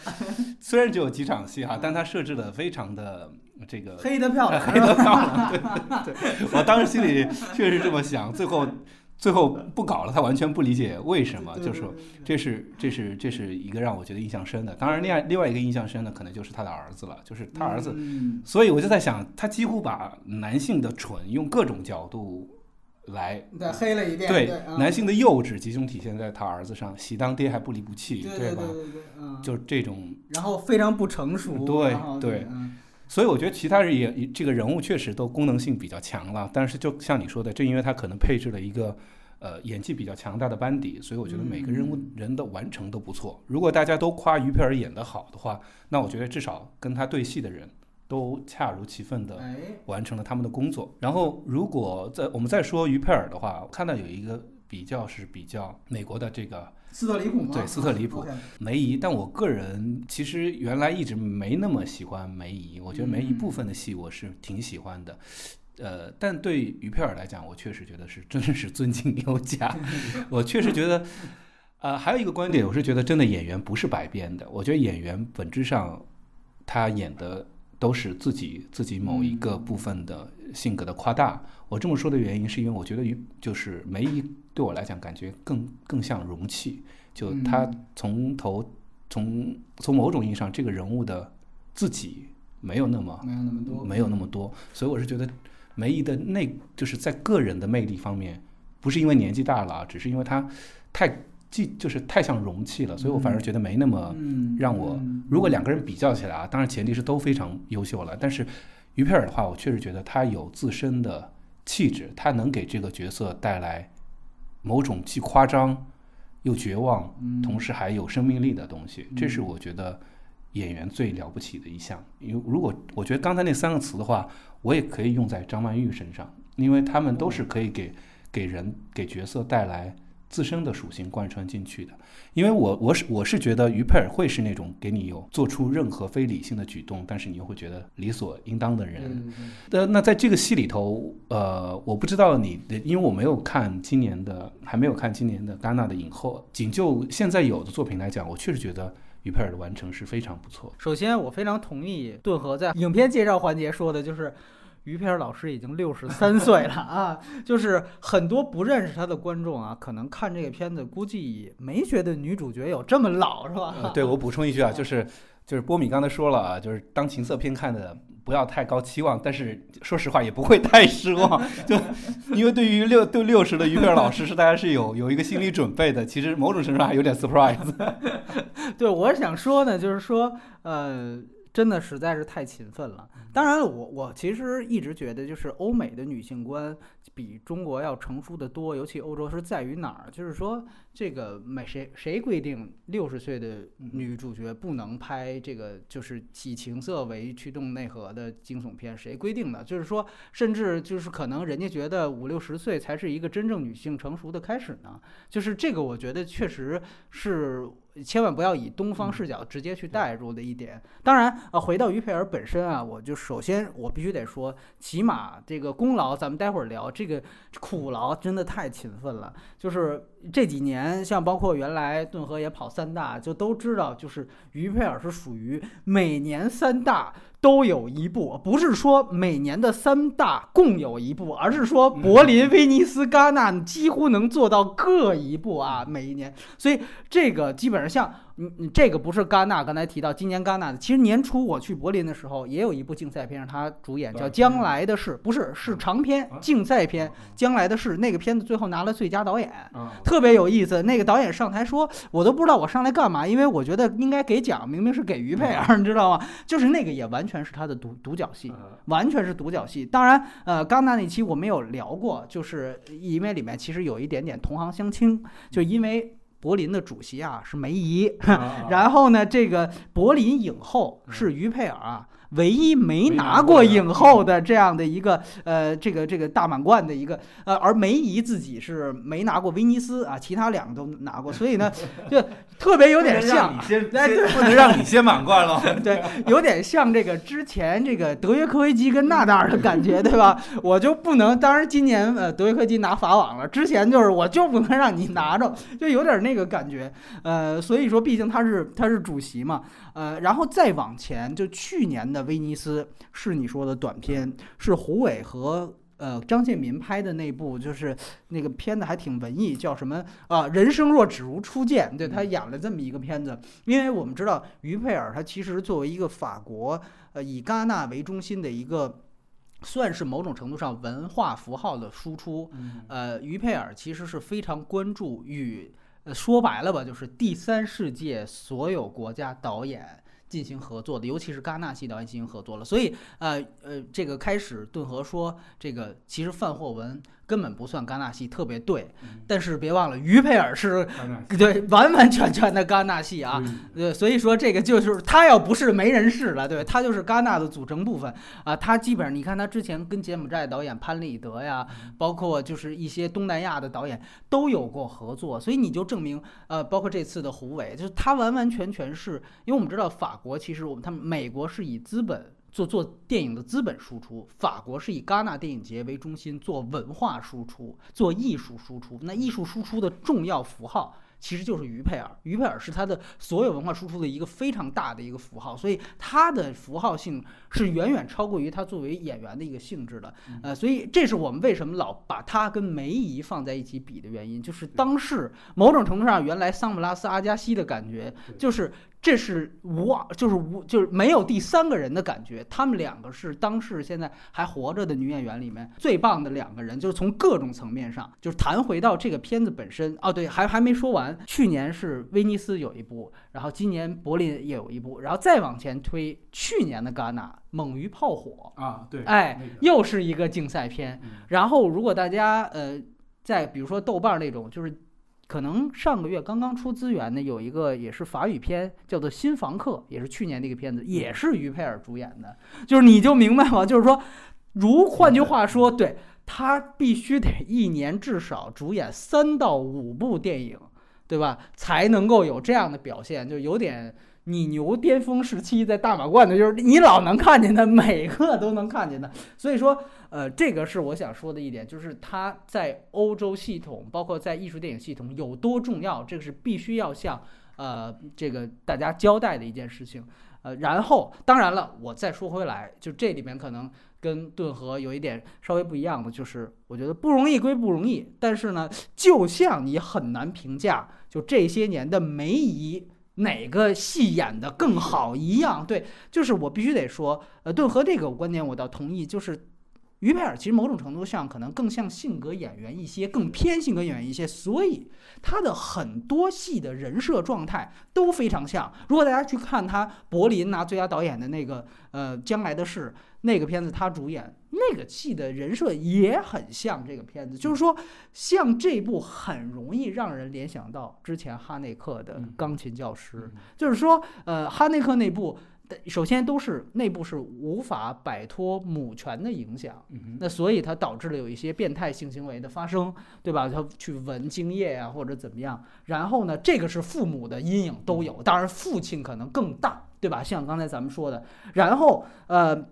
虽然只有几场戏哈，但他设置的非常的这个黑的漂亮，黑的漂亮，对对对，我当时心里确实这么想，最后。最后不搞了，他完全不理解为什么，就是这是这是这是一个让我觉得印象深的。当然，另外另外一个印象深的可能就是他的儿子了，就是他儿子。所以我就在想，他几乎把男性的蠢用各种角度来再黑了一遍。对，男性的幼稚集中体现在他儿子上，喜当爹还不离不弃，对吧？就这种。然后非常不成熟。对对。所以我觉得其他人也这个人物确实都功能性比较强了，但是就像你说的，正因为他可能配置了一个呃演技比较强大的班底，所以我觉得每个人物人的完成都不错。如果大家都夸于佩尔演得好的话，那我觉得至少跟他对戏的人都恰如其分的哎，完成了他们的工作。然后，如果在我们再说于佩尔的话，我看到有一个比较是比较美国的这个斯特里普吗？对斯特里普梅姨，但我个人其实原来一直没那么喜欢梅姨，我觉得梅姨嗯部分的戏我是挺喜欢的。呃，但对于佩尔来讲，我确实觉得是真的是尊敬有加。我确实觉得，呃，还有一个观点，我是觉得真的演员不是白变的。我觉得演员本质上他演的都是自己自己某一个嗯部分的性格的夸大。我这么说的原因是因为我觉得于就是梅姨对我来讲感觉更更像容器，就他嗯从头从从某种意义上这个人物的自己没有那么没有那么多，没有那么多，所以我是觉得梅姨的那就是在个人的魅力方面，不是因为年纪大了啊，只是因为她太既就是太像容器了，所以我反而觉得没那么。嗯，让我嗯如果两个人比较起来啊，当然前提是都非常优秀了，但是于佩尔的话，我确实觉得他有自身的气质，他能给这个角色带来某种既夸张又绝望，嗯同时还有生命力的东西，这是我觉得演员最了不起的一项。因为如果我觉得刚才那三个词的话，我也可以用在张曼玉身上，因为他们都是可以给给人给角色带来自身的属性贯穿进去的。因为我我是我是觉得于佩尔会是那种给你有做出任何非理性的举动，但是你又会觉得理所应当的人。对对对呃，那在这个戏里头，呃，我不知道你的，因为我没有看今年的，还没有看今年的戛纳的影后。仅就现在有的作品来讲，我确实觉得于佩尔的完成是非常不错。首先，我非常同意顿河在影片介绍环节说的，就是于佩尔老师已经六十三 岁了啊，就是很多不认识他的观众啊，可能看这个片子，估计没觉得女主角有这么老，是吧？呃，对我补充一句啊，就是就是波米刚才说了啊，就是当情色片看的。不要太高期望，但是说实话也不会太失望，就因为对于六对六十的于佩尔老师是大家是有有一个心理准备的，其实某种程度上还有点 surprise。对，我是想说呢，就是说，呃，真的实在是太勤奋了。当然，我我其实一直觉得，就是欧美的女性观比中国要成熟的多，尤其欧洲是在于哪儿？就是说，这个没谁谁规定六十岁的女主角不能拍这个就是以情色为驱动内核的惊悚片？谁规定的？就是说，甚至就是可能人家觉得五六十岁才是一个真正女性成熟的开始呢？就是这个，我觉得确实是。千万不要以东方视角直接去带入的一点。当然，啊，回到于佩尔本身啊，我就首先我必须得说，起码这个功劳，咱们待会儿聊这个苦劳真的太勤奋了。就是这几年，像包括原来顿河也跑三大，就都知道，就是于佩尔是属于每年三大都有一部，不是说每年的三大共有一部，而是说柏林、威尼斯、戛纳几乎能做到各一部啊，每一年。所以这个基本上像你你这个不是戛纳，刚才提到今年戛纳的，其实年初我去柏林的时候也有一部竞赛片让他主演，叫《将来的事》，不是是长篇竞赛片《将来的事》，那个片子最后拿了最佳导演。特别有意思，那个导演上台说，我都不知道我上来干嘛，因为我觉得应该给奖，明明是给于佩尔，你知道吗？就是那个也完全是他的独独角戏，完全是独角戏。当然，呃，戛纳那期我没有聊过，就是因为里面其实有一点点同行相亲，就因为。柏林的主席啊是梅姨，然后呢，这个柏林影后是于佩尔啊，唯一没拿过影后的这样的一个呃，这个这个大满贯的一个呃，而梅姨自己是没拿过威尼斯啊，其他两个都拿过，所以呢，就特别有点像，先哎不能让你先满贯了。对，有点像这个之前这个德约科维奇跟纳达尔的感觉，对吧？我就不能，当然今年呃德约科维奇拿法网了，之前就是我就不能让你拿着，就有点那个感觉。呃，所以说毕竟他是他是主席嘛，呃，然后再往前，就去年的威尼斯是你说的短片，是胡伟和。呃，张建民拍的那部就是那个片子还挺文艺，叫什么啊？人生若只如初见，对他演了这么一个片子。因为我们知道于佩尔他其实作为一个法国呃以戛纳为中心的一个。算是某种程度上文化符号的输出，呃，于佩尔其实是非常关注与，呃，说白了吧，就是第三世界所有国家导演进行合作的，尤其是戛纳系导演进行合作了。所以，呃呃，这个开始顿河说，这个其实范霍文根本不算戛纳系，特别对。但是别忘了，于佩尔是对完完全全的戛纳系啊。对，所以说这个就是他要不是没人事了，对，他就是戛纳的组成部分啊。他基本上你看他之前跟柬埔寨导演潘立德呀，包括就是一些东南亚的导演都有过合作，所以你就证明呃，包括这次的胡伟，就是他完完全全是因为我们知道法国其实我们他们美国是以资本。做做电影的资本输出，法国是以戛纳电影节为中心做文化输出，做艺术输出。那艺术输出的重要符号其实就是于佩尔，于佩尔是他的所有文化输出的一个非常大的一个符号，所以他的符号性是远远超过于他作为演员的一个性质的。呃，所以这是我们为什么老把他跟梅姨放在一起比的原因，就是当时某种程度上，原来桑普拉斯阿加西的感觉就是。这是无，就是无，就是没有第三个人的感觉。他们两个是当时现在还活着的女演员里面最棒的两个人，就是从各种层面上，就是谈回到这个片子本身。哦，对，还还没说完。去年是威尼斯有一部，然后今年柏林也有一部，然后再往前推，去年的戛纳《猛于炮火》啊，对，哎，又是一个竞赛片。然后如果大家呃，在比如说豆瓣那种，就是。可能上个月刚刚出资源的有一个也是法语片，叫做《新房客》，也是去年那个片子，也是于佩尔主演的。就是你就明白吗？就是说，如换句话说，对他必须得一年至少主演三到五部电影，对吧？才能够有这样的表现，就有点。你牛巅峰时期在大马贯的，就是你老能看见的，每个都能看见的。所以说，呃，这个是我想说的一点，就是它在欧洲系统，包括在艺术电影系统有多重要，这个是必须要向呃这个大家交代的一件事情。呃，然后当然了，我再说回来，就这里面可能跟顿河有一点稍微不一样的，就是我觉得不容易归不容易，但是呢，就像你很难评价就这些年的梅姨。哪个戏演的更好一样？对，就是我必须得说，呃，顿河这个观点我倒同意。就是于佩尔其实某种程度上可能更像性格演员一些，更偏性格演员一些，所以他的很多戏的人设状态都非常像。如果大家去看他柏林拿最佳导演的那个，呃，将来的事。那个片子他主演，那个戏的人设也很像这个片子，就是说，像这部很容易让人联想到之前哈内克的钢琴教师，就是说，呃，哈内克那部，首先都是内部是无法摆脱母权的影响，那所以它导致了有一些变态性行为的发生，对吧？他去闻精液啊或者怎么样，然后呢，这个是父母的阴影都有，当然父亲可能更大，对吧？像刚才咱们说的，然后呃。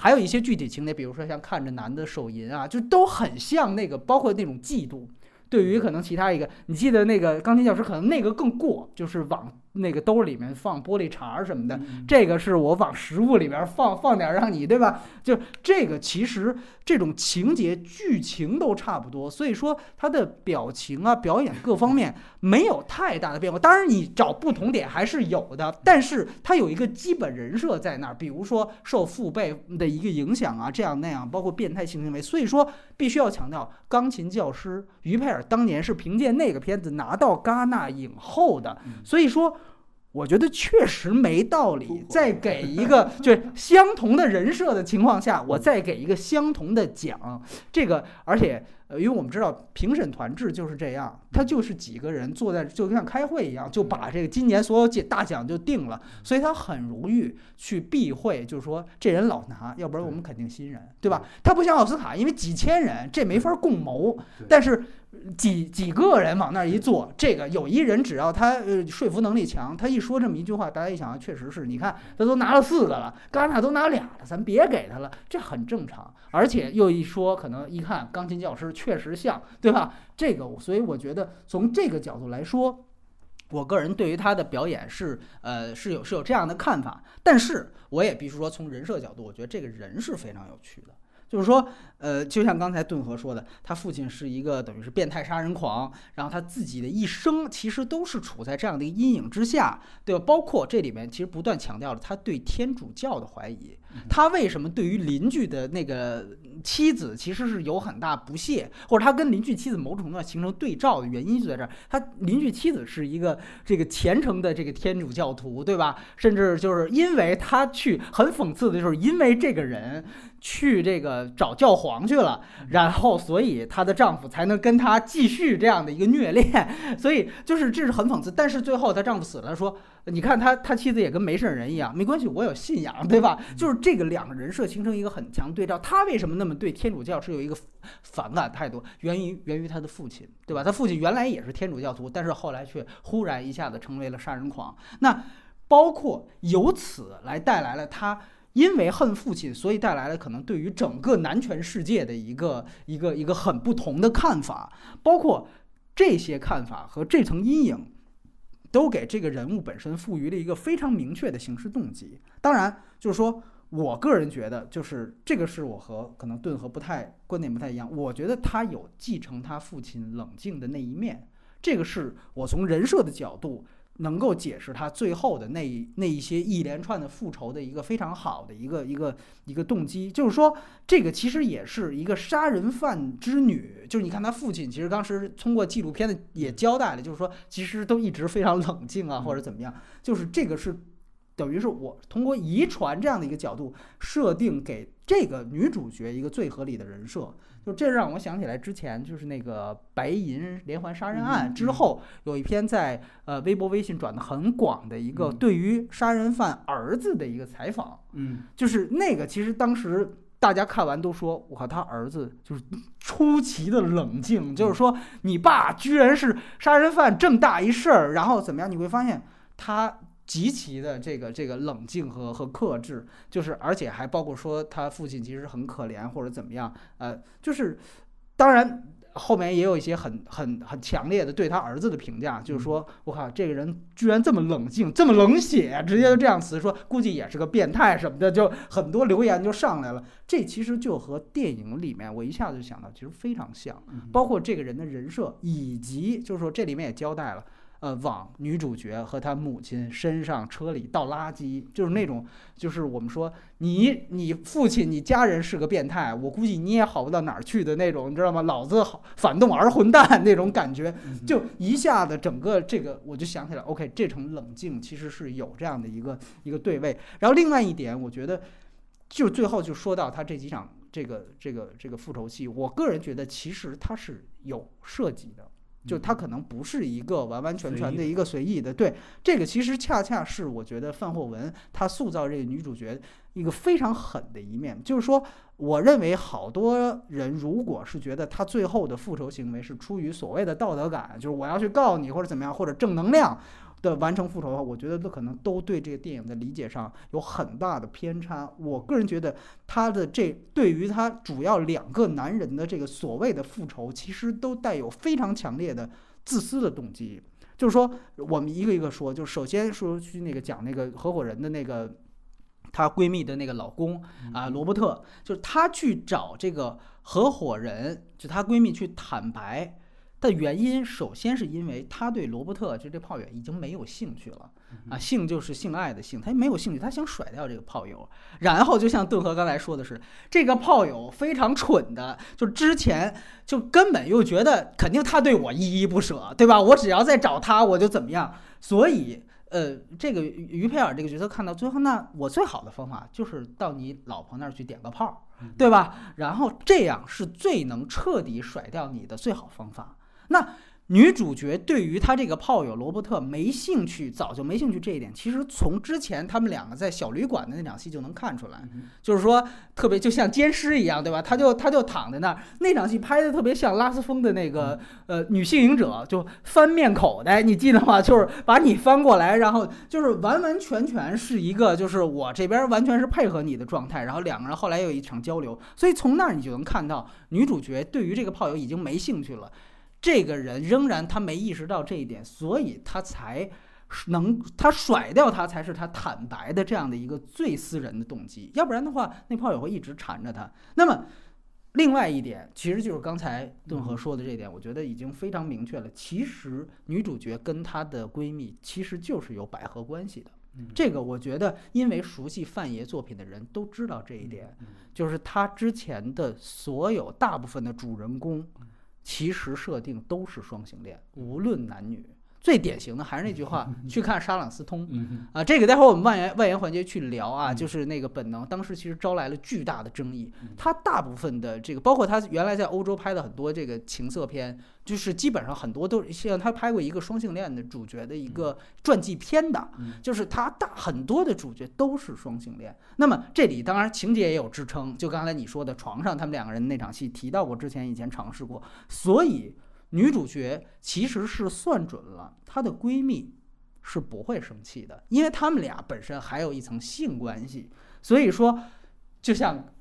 还有一些具体情节，比如说像看着男的手淫啊，就都很像那个，包括那种嫉妒。对于可能其他一个，你记得那个钢琴教师，可能那个更过，就是往。那个兜里面放玻璃碴什么的，这个是我往食物里边放放点让你对吧？就这个其实这种情节剧情都差不多，所以说他的表情啊、表演各方面没有太大的变化。当然你找不同点还是有的，但是他有一个基本人设在那儿，比如说受父辈的一个影响啊，这样那样，包括变态性行为。所以说必须要强调，钢琴教师于佩尔当年是凭借那个片子拿到戛纳影后的，所以说。我觉得确实没道理，再给一个 就相同的人设的情况下，我再给一个相同的奖，这个而且。呃，因为我们知道评审团制就是这样，他就是几个人坐在，就像开会一样，就把这个今年所有奖大奖就定了，所以他很容易去避讳，就是说这人老拿，要不然我们肯定新人，对吧？他不像奥斯卡，因为几千人这没法共谋，但是几几个人往那儿一坐，这个有一人只要他呃说服能力强，他一说这么一句话，大家一想，确实是你看他都拿了四个了，戛纳都拿俩了，咱别给他了，这很正常。而且又一说，可能一看钢琴教师确实像，对吧？这个，所以我觉得从这个角度来说，我个人对于他的表演是，呃，是有是有这样的看法。但是我也必须说，从人设角度，我觉得这个人是非常有趣的。就是说，呃，就像刚才顿河说的，他父亲是一个等于是变态杀人狂，然后他自己的一生其实都是处在这样的一个阴影之下，对吧？包括这里面其实不断强调了他对天主教的怀疑，他为什么对于邻居的那个妻子其实是有很大不屑，或者他跟邻居妻子某种程度上形成对照的原因就在这儿，他邻居妻子是一个这个虔诚的这个天主教徒，对吧？甚至就是因为他去很讽刺的就是因为这个人。去这个找教皇去了，然后所以她的丈夫才能跟她继续这样的一个虐恋，所以就是这是很讽刺。但是最后她丈夫死了，说你看他他妻子也跟没事人一样，没关系，我有信仰，对吧？就是这个两个人设形成一个很强对照。他为什么那么对天主教是有一个反感态度？源于源于他的父亲，对吧？他父亲原来也是天主教徒，但是后来却忽然一下子成为了杀人狂。那包括由此来带来了他因为恨父亲，所以带来了可能对于整个男权世界的一个一个一个很不同的看法。包括这些看法和这层阴影。都给这个人物本身赋予了一个非常明确的行事动机。当然，就是说我个人觉得，就是这个是我和可能顿和不太观点不太一样。我觉得他有继承他父亲冷静的那一面，这个是我从人设的角度。能够解释他最后的那那一些一连串的复仇的一个非常好的一个一个一个动机，就是说这个其实也是一个杀人犯之女，就是你看他父亲，其实当时通过纪录片的也交代了，就是说其实都一直非常冷静啊，或者怎么样，就是这个是等于是我通过遗传这样的一个角度设定给这个女主角一个最合理的人设。就这让我想起来之前就是那个白银连环杀人案之后，有一篇在呃微博、微信转的很广的一个对于杀人犯儿子的一个采访。嗯，就是那个其实当时大家看完都说，我靠，他儿子就是出奇的冷静，就是说你爸居然是杀人犯这么大一事儿，然后怎么样？你会发现他。极其的这个这个冷静和和克制，就是而且还包括说他父亲其实很可怜或者怎么样，呃，就是当然后面也有一些很很很强烈的对他儿子的评价，就是说我靠这个人居然这么冷静这么冷血，直接就这样词说估计也是个变态什么的，就很多留言就上来了。这其实就和电影里面我一下子就想到，其实非常像，包括这个人的人设，以及就是说这里面也交代了。呃，往女主角和她母亲身上车里倒垃圾，就是那种，就是我们说你你父亲你家人是个变态，我估计你也好不到哪儿去的那种，你知道吗？老子好反动儿混蛋那种感觉，就一下子整个这个我就想起来，OK，这层冷静其实是有这样的一个一个对位。然后另外一点，我觉得就最后就说到他这几场这个这个这个复仇戏，我个人觉得其实他是有设计的。就他可能不是一个完完全全的一个随意的，对这个其实恰恰是我觉得范霍文他塑造这个女主角一个非常狠的一面，就是说，我认为好多人如果是觉得他最后的复仇行为是出于所谓的道德感，就是我要去告你或者怎么样，或者正能量。的完成复仇的话，我觉得都可能都对这个电影的理解上有很大的偏差。我个人觉得，他的这对于他主要两个男人的这个所谓的复仇，其实都带有非常强烈的自私的动机。就是说，我们一个一个说，就首先说去那个讲那个合伙人的那个她闺蜜的那个老公啊，罗伯特，就是她去找这个合伙人，就她闺蜜去坦白。的原因，首先是因为他对罗伯特，就这炮友已经没有兴趣了啊，性就是性爱的性，他没有兴趣，他想甩掉这个炮友。然后就像顿河刚才说的是，这个炮友非常蠢的，就之前就根本又觉得肯定他对我依依不舍，对吧？我只要再找他，我就怎么样。所以，呃，这个于佩尔这个角色看到最后，那我最好的方法就是到你老婆那儿去点个炮，对吧？然后这样是最能彻底甩掉你的最好方法。那女主角对于她这个炮友罗伯特没兴趣，早就没兴趣这一点，其实从之前他们两个在小旅馆的那场戏就能看出来，就是说特别就像奸尸一样，对吧？他就他就躺在那儿，那场戏拍的特别像拉斯风的那个呃女性影者，就翻面口袋，你记得吗？就是把你翻过来，然后就是完完全全是一个就是我这边完全是配合你的状态，然后两个人后来有一场交流，所以从那儿你就能看到女主角对于这个炮友已经没兴趣了。这个人仍然他没意识到这一点，所以他才能他甩掉他才是他坦白的这样的一个最私人的动机，要不然的话那炮友会一直缠着他。那么另外一点，其实就是刚才顿河说的这点，我觉得已经非常明确了。其实女主角跟她的闺蜜其实就是有百合关系的。这个我觉得，因为熟悉范爷作品的人都知道这一点，就是他之前的所有大部分的主人公。其实设定都是双性恋，无论男女，最典型的还是那句话，去看沙朗斯通嗯啊，这个待会儿我们外延外延环节去聊啊，嗯。就是那个本能，当时其实招来了巨大的争议嗯。他大部分的这个，包括他原来在欧洲拍的很多这个情色片，就是基本上很多都像他拍过一个双性恋的主角的一个传记片的，嗯。就是他大很多的主角都是双性恋。那么这里当然情节也有支撑，就刚才你说的床上他们两个人那场戏提到过，之前以前尝试过，所以女主角其实是算准了她的闺蜜是不会生气的，因为他们俩本身还有一层性关系，所以说就像。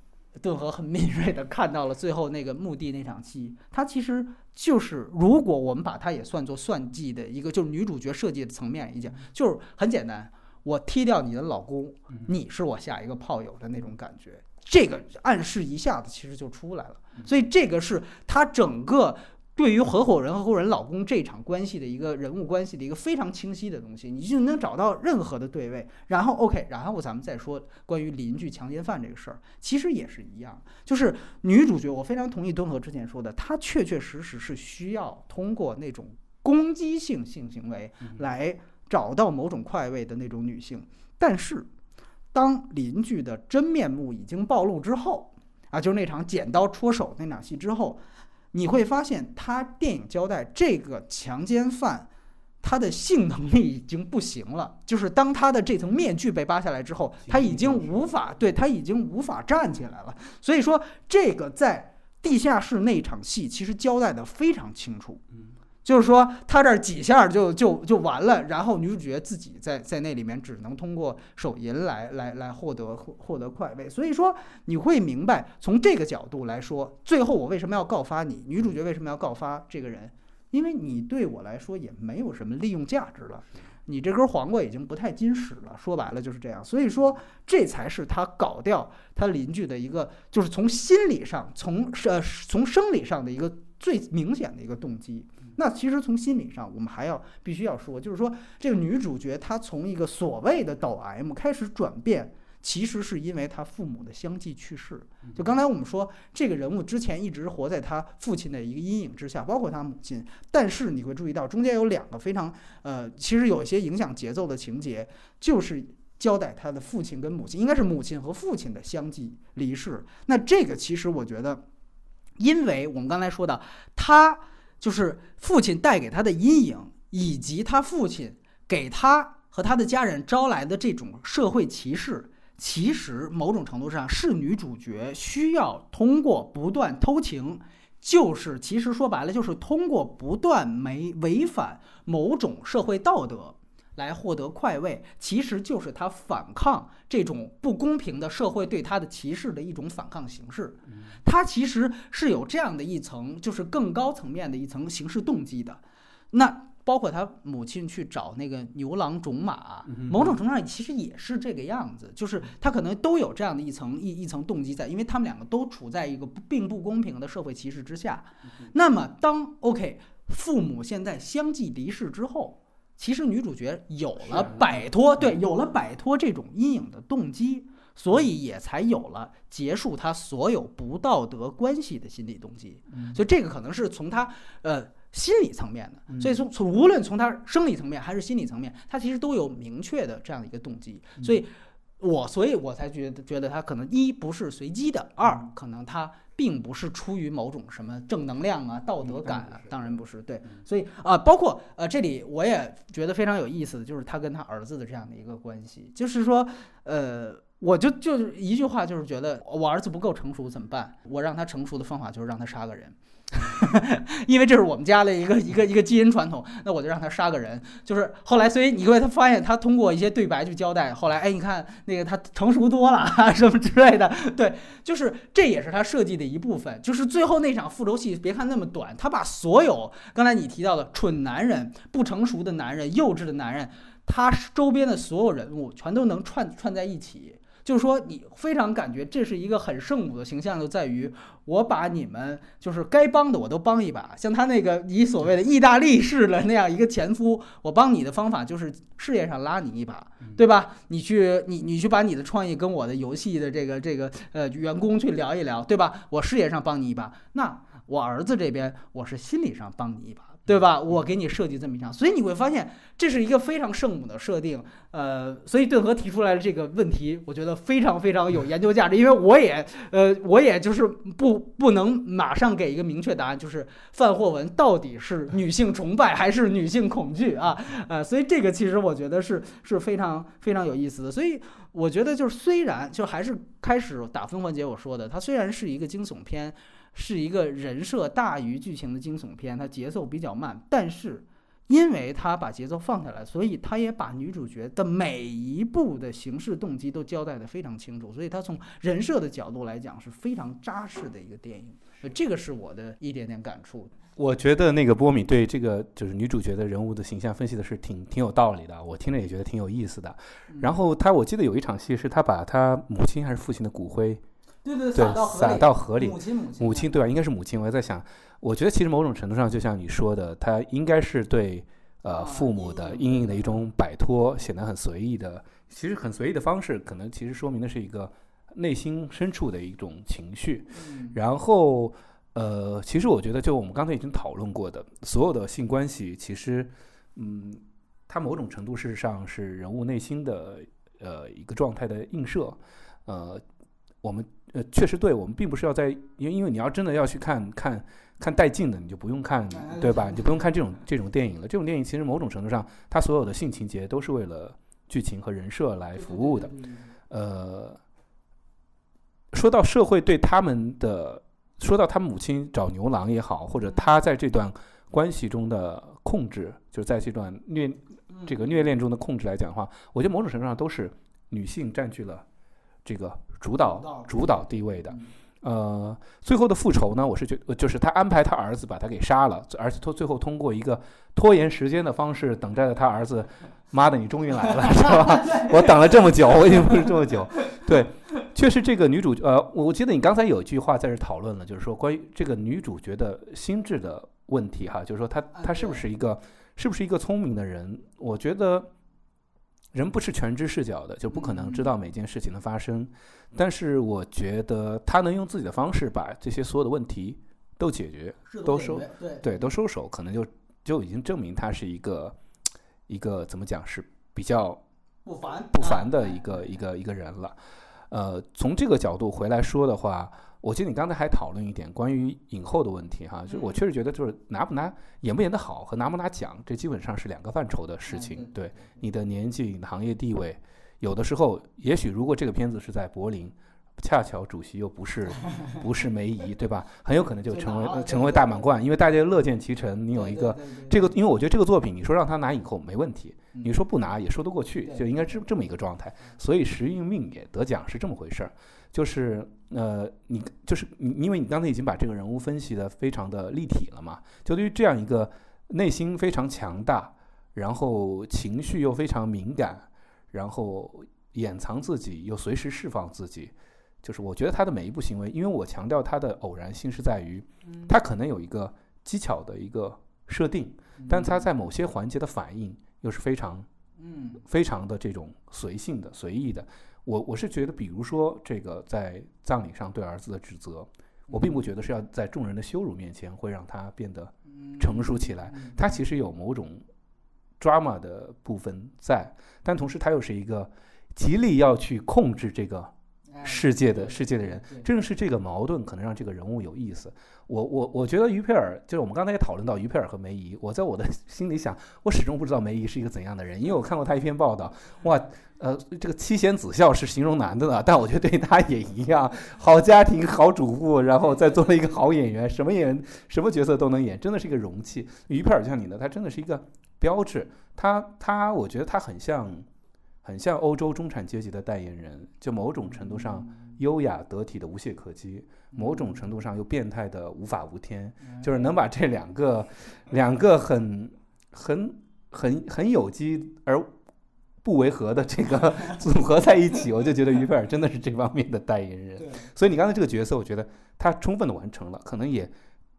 顿河很敏锐地看到了最后那个墓地那场戏，它其实就是，如果我们把它也算作算计的一个，就是女主角设计的层面一讲，就是很简单，我踢掉你的老公，你是我下一个炮友的那种感觉，这个暗示一下子其实就出来了，所以这个是他整个。对于合伙人和合伙人老公这场关系的一个人物关系的一个非常清晰的东西，你就能找到任何的对位。然后 OK，然后咱们再说关于邻居强奸犯这个事儿，其实也是一样，就是女主角，我非常同意敦和之前说的，她确确实实是需要通过那种攻击性性行为来找到某种快慰的那种女性。但是，当邻居的真面目已经暴露之后，啊，就是那场剪刀戳手那场戏之后。你会发现，他电影交代这个强奸犯，他的性能力已经不行了。就是当他的这层面具被扒下来之后，他已经无法对他已经无法站起来了。所以说，这个在地下室那场戏其实交代的非常清楚。就是说他这几下就就就完了，然后女主角自己在在那里面只能通过手淫来来来获得获得快慰。所以说你会明白，从这个角度来说，最后我为什么要告发你？女主角为什么要告发这个人？因为你对我来说也没有什么利用价值了，你这根黄瓜已经不太经使了。说白了就是这样。所以说这才是他搞掉他邻居的一个，就是从心理上，从呃从生理上的一个最明显的一个动机。那其实从心理上，我们还要必须要说，就是说这个女主角她从一个所谓的抖 M 开始转变，其实是因为她父母的相继去世。就刚才我们说，这个人物之前一直活在她父亲的一个阴影之下，包括她母亲。但是你会注意到，中间有两个非常呃，其实有一些影响节奏的情节，就是交代他的父亲跟母亲，应该是母亲和父亲的相继离世。那这个其实我觉得，因为我们刚才说的，他。就是父亲带给他的阴影，以及他父亲给他和他的家人招来的这种社会歧视，其实某种程度上是女主角需要通过不断偷情，就是其实说白了就是通过不断没违反某种社会道德来获得快慰，其实就是他反抗这种不公平的社会对他的歧视的一种反抗形式。他其实是有这样的一层，就是更高层面的一层形式动机的。那包括他母亲去找那个牛郎种马，某种程度上其实也是这个样子，就是他可能都有这样的一层一一层动机在，因为他们两个都处在一个并不公平的社会歧视之下。那么当 OK 父母现在相继离世之后，其实女主角有了摆脱对有了摆脱这种阴影的动机。所以也才有了结束她所有不道德关系的心理动机，所以这个可能是从她呃心理层面的，所以从从无论从她生理层面还是心理层面，她其实都有明确的这样一个动机，所以我所以我才觉得觉得她可能一不是随机的，二可能他并不是出于某种什么正能量啊、道德感啊，当然不是对，所以啊，包括呃这里我也觉得非常有意思的就是他跟他儿子的这样的一个关系，就是说呃。我就就是一句话，就是觉得我儿子不够成熟怎么办？我让他成熟的方法就是让他杀个人，因为这是我们家的一个一个一个基因传统。那我就让他杀个人。就是后来，所以你会他发现他通过一些对白去交代。后来，哎，你看那个他成熟多了 什么之类的。对，就是这也是他设计的一部分。就是最后那场复仇戏，别看那么短，他把所有刚才你提到的蠢男人、不成熟的男人、幼稚的男人，他周边的所有人物全都能串串在一起。就是说，你非常感觉这是一个很圣母的形象，就在于我把你们就是该帮的我都帮一把。像他那个你所谓的意大利式的那样一个前夫，我帮你的方法就是事业上拉你一把，对吧？你去你你去把你的创意跟我的游戏的这个这个呃员工去聊一聊，对吧？我事业上帮你一把，那我儿子这边我是心理上帮你一把。对吧？我给你设计这么一场，所以你会发现这是一个非常圣母的设定。呃，所以顿河提出来的这个问题，我觉得非常非常有研究价值，因为我也呃，我也就是不不能马上给一个明确答案，就是范霍文到底是女性崇拜还是女性恐惧啊？呃，所以这个其实我觉得是是非常非常有意思的。所以我觉得就是虽然就还是开始打分环节我说的，它虽然是一个惊悚片。是一个人设大于剧情的惊悚片，它节奏比较慢，但是因为它把节奏放下来，所以它也把女主角的每一步的行事动机都交代的非常清楚，所以它从人设的角度来讲是非常扎实的一个电影，这个是我的一点点感触。我觉得那个波米对这个就是女主角的人物的形象分析的是挺挺有道理的，我听着也觉得挺有意思的。然后他我记得有一场戏是他把他母亲还是父亲的骨灰。对对，对撒到河里，母亲母亲母亲对吧？应该是母亲。我在想，我觉得其实某种程度上，就像你说的，他应该是对呃父母的阴影的一种摆脱，显得很随意的。其实很随意的方式，可能其实说明的是一个内心深处的一种情绪。然后呃，其实我觉得，就我们刚才已经讨论过的所有的性关系，其实嗯，它某种程度事实上是人物内心的呃一个状态的映射。呃，我们。呃，确实对，我们并不是要在，因为因为你要真的要去看看看带劲的，你就不用看，对吧？你就不用看这种这种电影了。这种电影其实某种程度上，它所有的性情节都是为了剧情和人设来服务的。呃，说到社会对他们的，说到他母亲找牛郎也好，或者他在这段关系中的控制，就是在这段虐这个虐恋中的控制来讲的话，我觉得某种程度上都是女性占据了这个。主导主导地位的，呃，最后的复仇呢？我是觉，就是他安排他儿子把他给杀了，而且他最后通过一个拖延时间的方式，等待着他儿子。妈的，你终于来了，是吧？我等了这么久，我已经不是这么久。对，确实这个女主，呃，我记得你刚才有一句话在这讨论了，就是说关于这个女主角的心智的问题，哈，就是说她她是不是一个是不是一个聪明的人？我觉得。人不是全知视角的，就不可能知道每件事情的发生。但是我觉得他能用自己的方式把这些所有的问题都解决，都收对都收手，可能就就已经证明他是一个一个怎么讲是比较不凡不凡的一个一个一个人了。呃，从这个角度回来说的话。我记得你刚才还讨论一点关于影后的问题哈，就我确实觉得就是拿不拿演不演得好和拿不拿奖，这基本上是两个范畴的事情。对你的年纪、你的行业地位，有的时候也许如果这个片子是在柏林。恰巧主席又不是 不是梅姨，对吧？很有可能就成为成为大满贯，因为大家乐见其成。你有一个这个，因为我觉得这个作品，你说让他拿影后没问题，你说不拿也说得过去，就应该这这么一个状态。所以时运命也得奖是这么回事儿，就是呃，你就是你，因为你刚才已经把这个人物分析的非常的立体了嘛。就对于这样一个内心非常强大，然后情绪又非常敏感，然后掩藏自己又随时释放自己。就是我觉得他的每一步行为，因为我强调他的偶然性是在于，他可能有一个技巧的一个设定，但他在某些环节的反应又是非常，嗯，非常的这种随性的、随意的。我我是觉得，比如说这个在葬礼上对儿子的指责，我并不觉得是要在众人的羞辱面前会让他变得成熟起来。他其实有某种 drama 的部分在，但同时他又是一个极力要去控制这个。世界的世界的人，正是这个矛盾可能让这个人物有意思。我我我觉得于佩尔就是我们刚才也讨论到于佩尔和梅姨，我在我的 心里想，我始终不知道梅姨是一个怎样的人，因为我看过他一篇报道，哇，呃，这个妻贤子孝是形容男的呢，但我觉得对他也一样，好家庭好主妇，然后再做了一个好演员，什么演什么角色都能演，真的是一个容器。于佩尔就像你呢，他真的是一个标志，他他我觉得他很像。很像欧洲中产阶级的代言人，就某种程度上优雅得体的无懈可击，某种程度上又变态的无法无天，就是能把这两个两个很很很很有机而不违和的这个 组合在一起，我就觉得于菲尔真的是这方面的代言人。所以你刚才这个角色，我觉得他充分的完成了，可能也。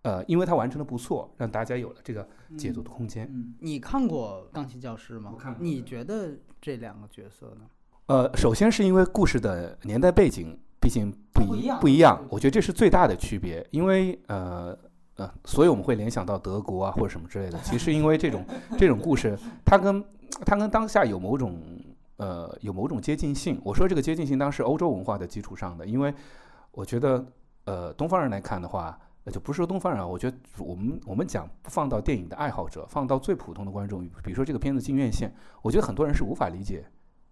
呃，因为他完成的不错，让大家有了这个解读的空间。你看过《钢琴教师》吗？我看。你觉得这两个角色呢？呃，首先是因为故事的年代背景毕竟不一样，不一样。我觉得这是最大的区别。因为呃呃，所以我们会联想到德国啊或者什么之类的。其实因为这种 这种故事，它跟它跟当下有某种呃有某种接近性。我说这个接近性，当时欧洲文化的基础上的，因为我觉得呃东方人来看的话。那就不是说东方人啊，我觉得我们我们讲放到电影的爱好者，放到最普通的观众，比如说这个片子进院线，我觉得很多人是无法理解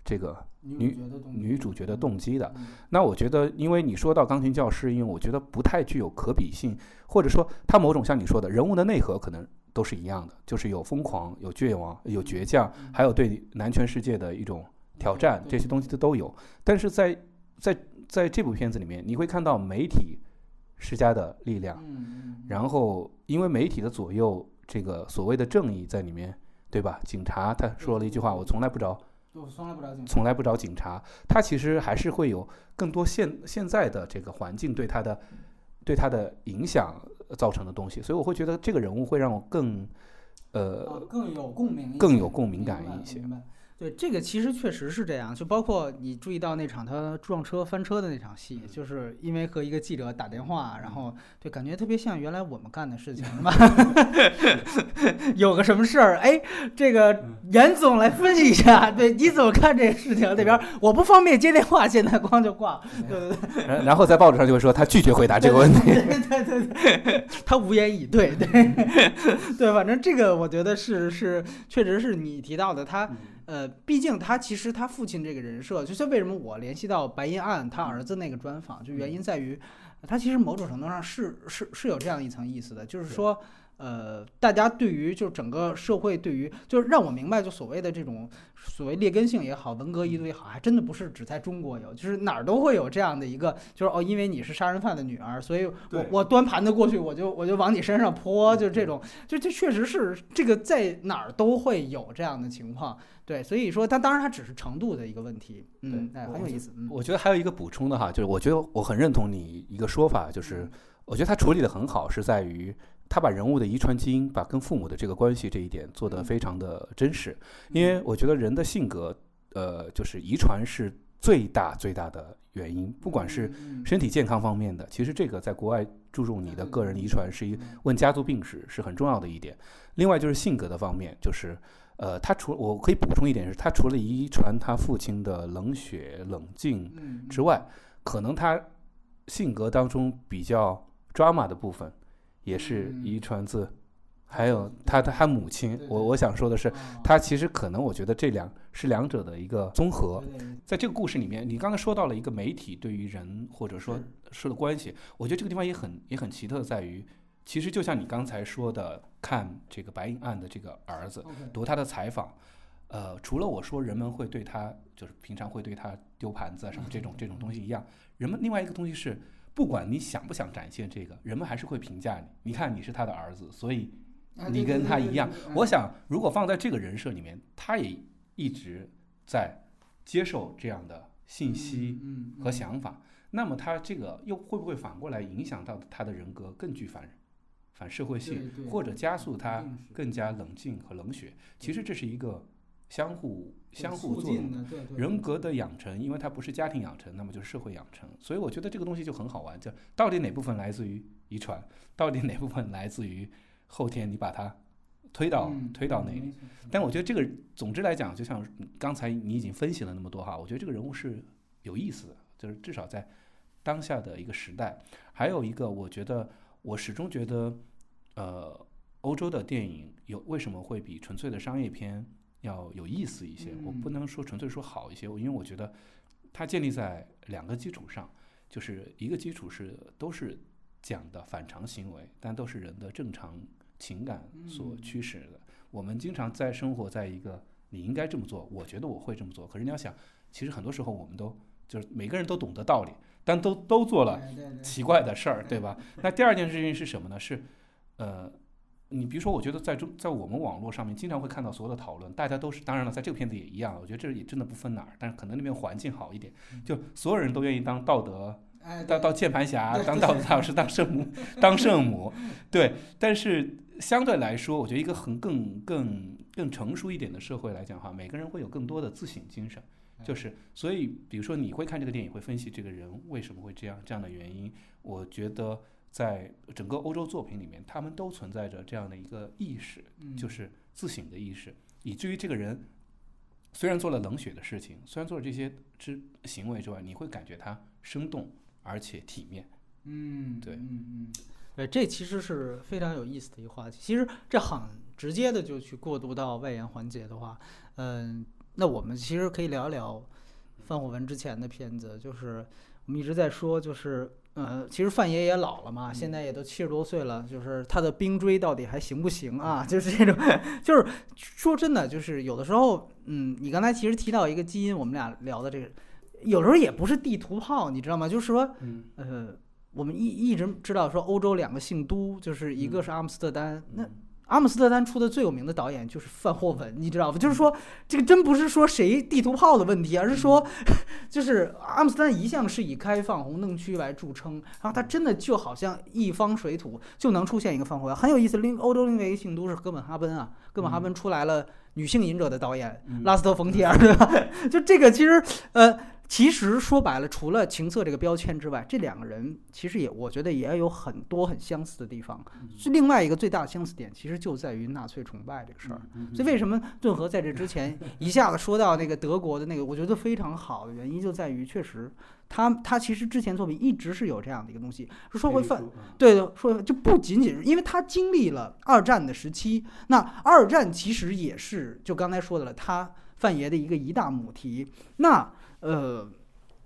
这个女女主角的动机的。那我觉得，因为你说到钢琴教师，因为我觉得不太具有可比性，或者说他某种像你说的人物的内核可能都是一样的，就是有疯狂、有绝望、有倔强，还有对男权世界的一种挑战，这些东西都都有。但是在在在这部片子里面，你会看到媒体。施加的力量，然后因为媒体的左右，这个所谓的正义在里面，对吧？警察他说了一句话：“我从来不找，从来不找警，从来不找警察。”他其实还是会有更多现现在的这个环境对他的对他的影响造成的东西，所以我会觉得这个人物会让我更呃更有共鸣，更有共鸣感一些。对，这个其实确实是这样，就包括你注意到那场他撞车翻车的那场戏，就是因为和一个记者打电话，然后对，感觉特别像原来我们干的事情，是吧？有个什么事儿，哎，这个严总来分析一下，对，你怎么看这个事情？那边我不方便接电话，现在光就挂。对对对。然然后在报纸上就会说他拒绝回答这个问题。对对对，他无言以对。对对，反正这个我觉得是是，确实是你提到的他。呃，毕竟他其实他父亲这个人设，就像为什么我联系到白银案他儿子那个专访，就原因在于，他其实某种程度上是是是有这样一层意思的，就是说。呃，大家对于就整个社会对于就是让我明白，就所谓的这种所谓劣根性也好，文革遗毒也好，还真的不是只在中国有，就是哪儿都会有这样的一个，就是哦，因为你是杀人犯的女儿，所以我我端盘子过去，我就我就往你身上泼，就这种，就这确实是这个在哪儿都会有这样的情况，对，所以说它当然它只是程度的一个问题，嗯，哎，很有意思。我觉得还有一个补充的哈，就是我觉得我很认同你一个说法，就是我觉得他处理的很好，是在于。他把人物的遗传基因，把跟父母的这个关系这一点做得非常的真实，因为我觉得人的性格，呃，就是遗传是最大最大的原因，不管是身体健康方面的，其实这个在国外注重你的个人遗传是一问家族病史是很重要的一点。另外就是性格的方面，就是呃，他除我可以补充一点是，他除了遗传他父亲的冷血冷静之外，可能他性格当中比较 drama 的部分。也是遗传自，还有他他他母亲。我我想说的是，他其实可能我觉得这两是两者的一个综合。在这个故事里面，你刚才说到了一个媒体对于人或者说事的关系，我觉得这个地方也很也很奇特，在于其实就像你刚才说的，看这个白银案的这个儿子读他的采访，呃，除了我说人们会对他就是平常会对他丢盘子啊什么这种 这种东西一样，人们另外一个东西是。不管你想不想展现这个，人们还是会评价你。你看你是他的儿子，所以你跟他一样。我想，如果放在这个人设里面，他也一直在接受这样的信息和想法，那么他这个又会不会反过来影响到他的人格更具反反社会性，或者加速它更加冷静和冷血？其实这是一个。相互相互作用，人格的养成，因为它不是家庭养成，那么就是社会养成，所以我觉得这个东西就很好玩，就到底哪部分来自于遗传，到底哪部分来自于后天你把它推到推到那里。但我觉得这个总之来讲，就像刚才你已经分析了那么多哈，我觉得这个人物是有意思的，就是至少在当下的一个时代，还有一个我觉得我始终觉得，呃，欧洲的电影有为什么会比纯粹的商业片？要有意思一些，我不能说纯粹说好一些，因为我觉得它建立在两个基础上，就是一个基础是都是讲的反常行为，但都是人的正常情感所驱使的。我们经常在生活在一个你应该这么做，我觉得我会这么做，可是你要想，其实很多时候我们都就是每个人都懂得道理，但都都做了奇怪的事儿，对吧？那第二件事情是什么呢？是呃。你比如说，我觉得在中在我们网络上面经常会看到所有的讨论，大家都是当然了，在这个片子也一样。我觉得这也真的不分哪儿，但是可能那边环境好一点，就所有人都愿意当道德，当当键盘侠，当道德老师，当圣母，当圣母。对，但是相对来说，我觉得一个很更更更成熟一点的社会来讲哈，每个人会有更多的自省精神，就是所以，比如说你会看这个电影，会分析这个人为什么会这样这样的原因，我觉得。在整个欧洲作品里面，他们都存在着这样的一个意识，嗯就是自省的意识，以至于这个人虽然做了冷血的事情，虽然做了这些之行为之外，你会感觉他生动而且体面。嗯，对嗯嗯，对，这其实是非常有意思的一个话题。其实这很直接的就去过渡到外延环节的话，嗯，那我们其实可以聊一聊范火文之前的片子，就是我们一直在说，就是呃，其实范爷也老了嘛，现在也都七十多岁了，就是他的冰锥到底还行不行啊？就是这种，就是说真的，就是有的时候，嗯，你刚才其实提到一个基因，我们俩聊的这个，有时候也不是地图炮，你知道吗？就是说，嗯，呃，我们一一直知道说欧洲两个姓都，就是一个是阿姆斯特丹，那阿姆斯特丹出的最有名的导演就是范霍文，你知道吧？就是说这个真不是说谁地图炮的问题，而是说，就是阿姆斯特丹一向是以开放红灯区来著称，然后它真的就好像一方水土就能出现一个范霍文，很有意思。另欧洲另外一个姓都是哥本哈根啊，哥本哈根出来了女性隐者的导演嗯拉斯特冯提尔，对吧？就这个其实呃。其实说白了，除了情色这个标签之外，这两个人其实也，我觉得也有很多很相似的地方。是另外一个最大的相似点，其实就在于纳粹崇拜这个事儿。所以为什么顿河在这之前一下子说到那个德国的那个，我觉得非常好的原因就在于，确实他他其实之前作品一直是有这样的一个东西。说回范，对对，说就不仅仅是因为他经历了二战的时期，那二战其实也是就刚才说的了，他范爷的一个一大母题。那呃，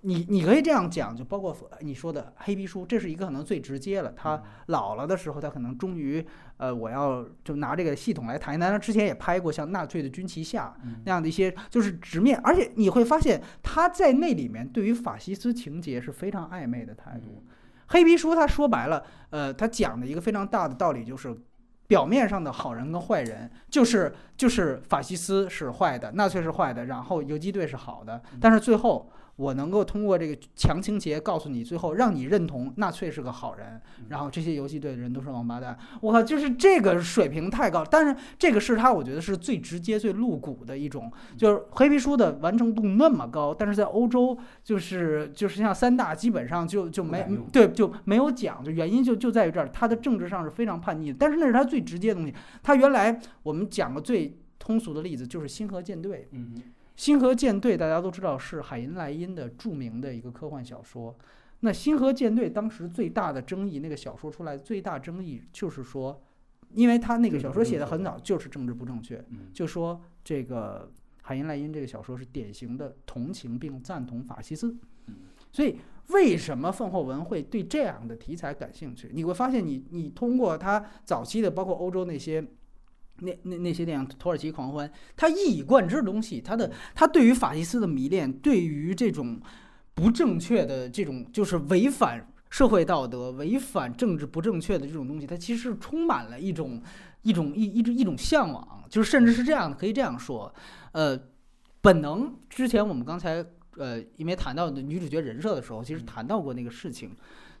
你你可以这样讲，就包括你说的黑皮书，这是一个可能最直接了。他老了的时候，他可能终于呃，我要就拿这个系统来谈一谈。他之前也拍过像《纳粹的军旗下》那样的一些，就是直面，而且你会发现他在那里面对于法西斯情节是非常暧昧的态度。黑皮书他说白了，呃，他讲的一个非常大的道理就是。表面上的好人跟坏人，就是就是法西斯是坏的，纳粹是坏的，然后游击队是好的。但是最后，我能够通过这个强情节告诉你，最后让你认同纳粹是个好人，然后这些游击队的人都是王八蛋。我靠，就是这个水平太高。但是这个是他，我觉得是最直接、最露骨的一种，就是黑皮书的完成度那么高，但是在欧洲，就是就是像三大基本上就就没对就没有讲，就原因就就在于这儿，他的政治上是非常叛逆的。但是那是他最直接的东西。他原来我们讲个最通俗的例子就是星河舰队。嗯星河舰队大家都知道是海因莱因的著名的一个科幻小说。那星河舰队当时最大的争议，那个小说出来最大争议就是说，因为他那个小说写的很早，就是政治不正确，就说这个海因莱因这个小说是典型的同情并赞同法西斯。所以为什么凤后文会对这样的题材感兴趣？你会发现你，你通过他早期的，包括欧洲那些。那那那些电影《土耳其狂欢》，他一以贯之的东西，他的他对于法西斯的迷恋，对于这种不正确的这种就是违反社会道德、违反政治不正确的这种东西，他其实充满了一种一种一一种一种向往，就是甚至是这样的，可以这样说，呃，本能之前我们刚才呃因为谈到的女主角人设的时候，其实谈到过那个事情，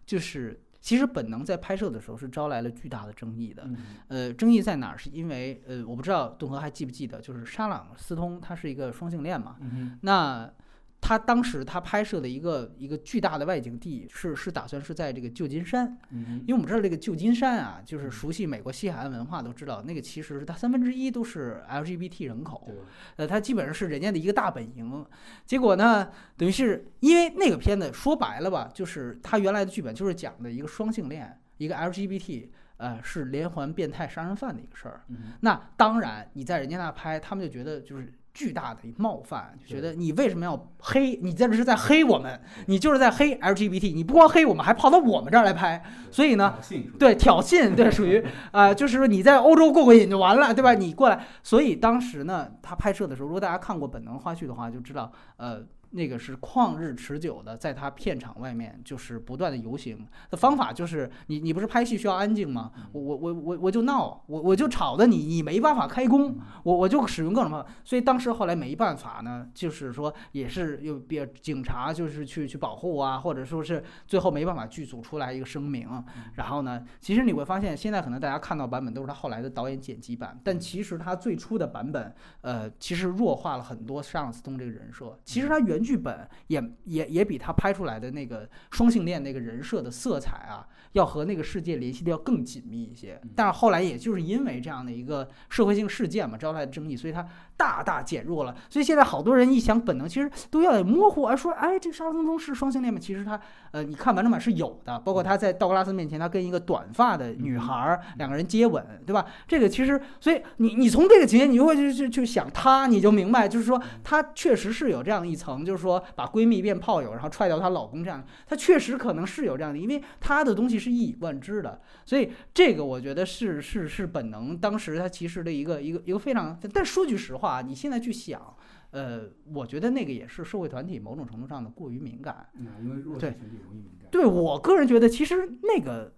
就是。其实本能在拍摄的时候是招来了巨大的争议的，呃，争议在哪儿？是因为呃，我不知道顿河还记不记得，就是沙朗斯通他是一个双性恋嘛，那他当时他拍摄的一个一个巨大的外景地是是打算是在这个旧金山，因为我们知道这个旧金山啊，就是熟悉美国西海岸文化都知道，那个其实是它三分之一都是 LGBT 人口，呃，它基本上是人家的一个大本营。结果呢，等于是因为那个片子说白了吧，就是他原来的剧本就是讲的一个双性恋，一个 LGBT。呃，是连环变态杀人犯的一个事儿。那当然，你在人家那拍，他们就觉得就是巨大的冒犯，就觉得你为什么要黑？你这是在黑我们，你就是在黑 LGBT。你不光黑我们，还跑到我们这儿来拍。所以呢，对挑衅，对属于啊，就是说你在欧洲过过瘾就完了，对吧？你过来。所以当时呢，他拍摄的时候，如果大家看过本能花絮的话，就知道，呃。那个是旷日持久的，在他片场外面就是不断的游行的方法，就是你你不是拍戏需要安静吗？我我我我我就闹，我我就吵的你你没办法开工，我我就使用各种办法。所以当时后来没办法呢，就是说也是有别警察就是去去保护啊，或者说是最后没办法剧组出来一个声明。然后呢，其实你会发现现在可能大家看到版本都是他后来的导演剪辑版，但其实他最初的版本，呃，其实弱化了很多沙朗斯通这个人设。其实他原原剧本也也也比他拍出来的那个双性恋那个人设的色彩啊，要和那个世界联系的要更紧密一些。但是后来也就是因为这样的一个社会性事件嘛，招来的争议，所以他大大减弱了。所以现在好多人一想本能，其实都要模糊，而说哎，这沙僧通是双性恋吗？其实他呃，你看完整版是有的，包括他在道格拉斯面前，他跟一个短发的女孩两个人接吻，对吧？这个其实，所以你你从这个情节，你就会去去去想他，你就明白，就是说他确实是有这样一层，就是说把闺蜜变炮友，然后踹掉她老公这样，他确实可能是有这样的，因为他的东西是一以贯之的，所以这个我觉得是是是本能，当时他其实的一个一个一个非常，但说句实话，你现在去想。呃，我觉得那个也是社会团体某种程度上的过于敏感。嗯，因为弱势群体容易敏感。对我个人觉得，其实那个。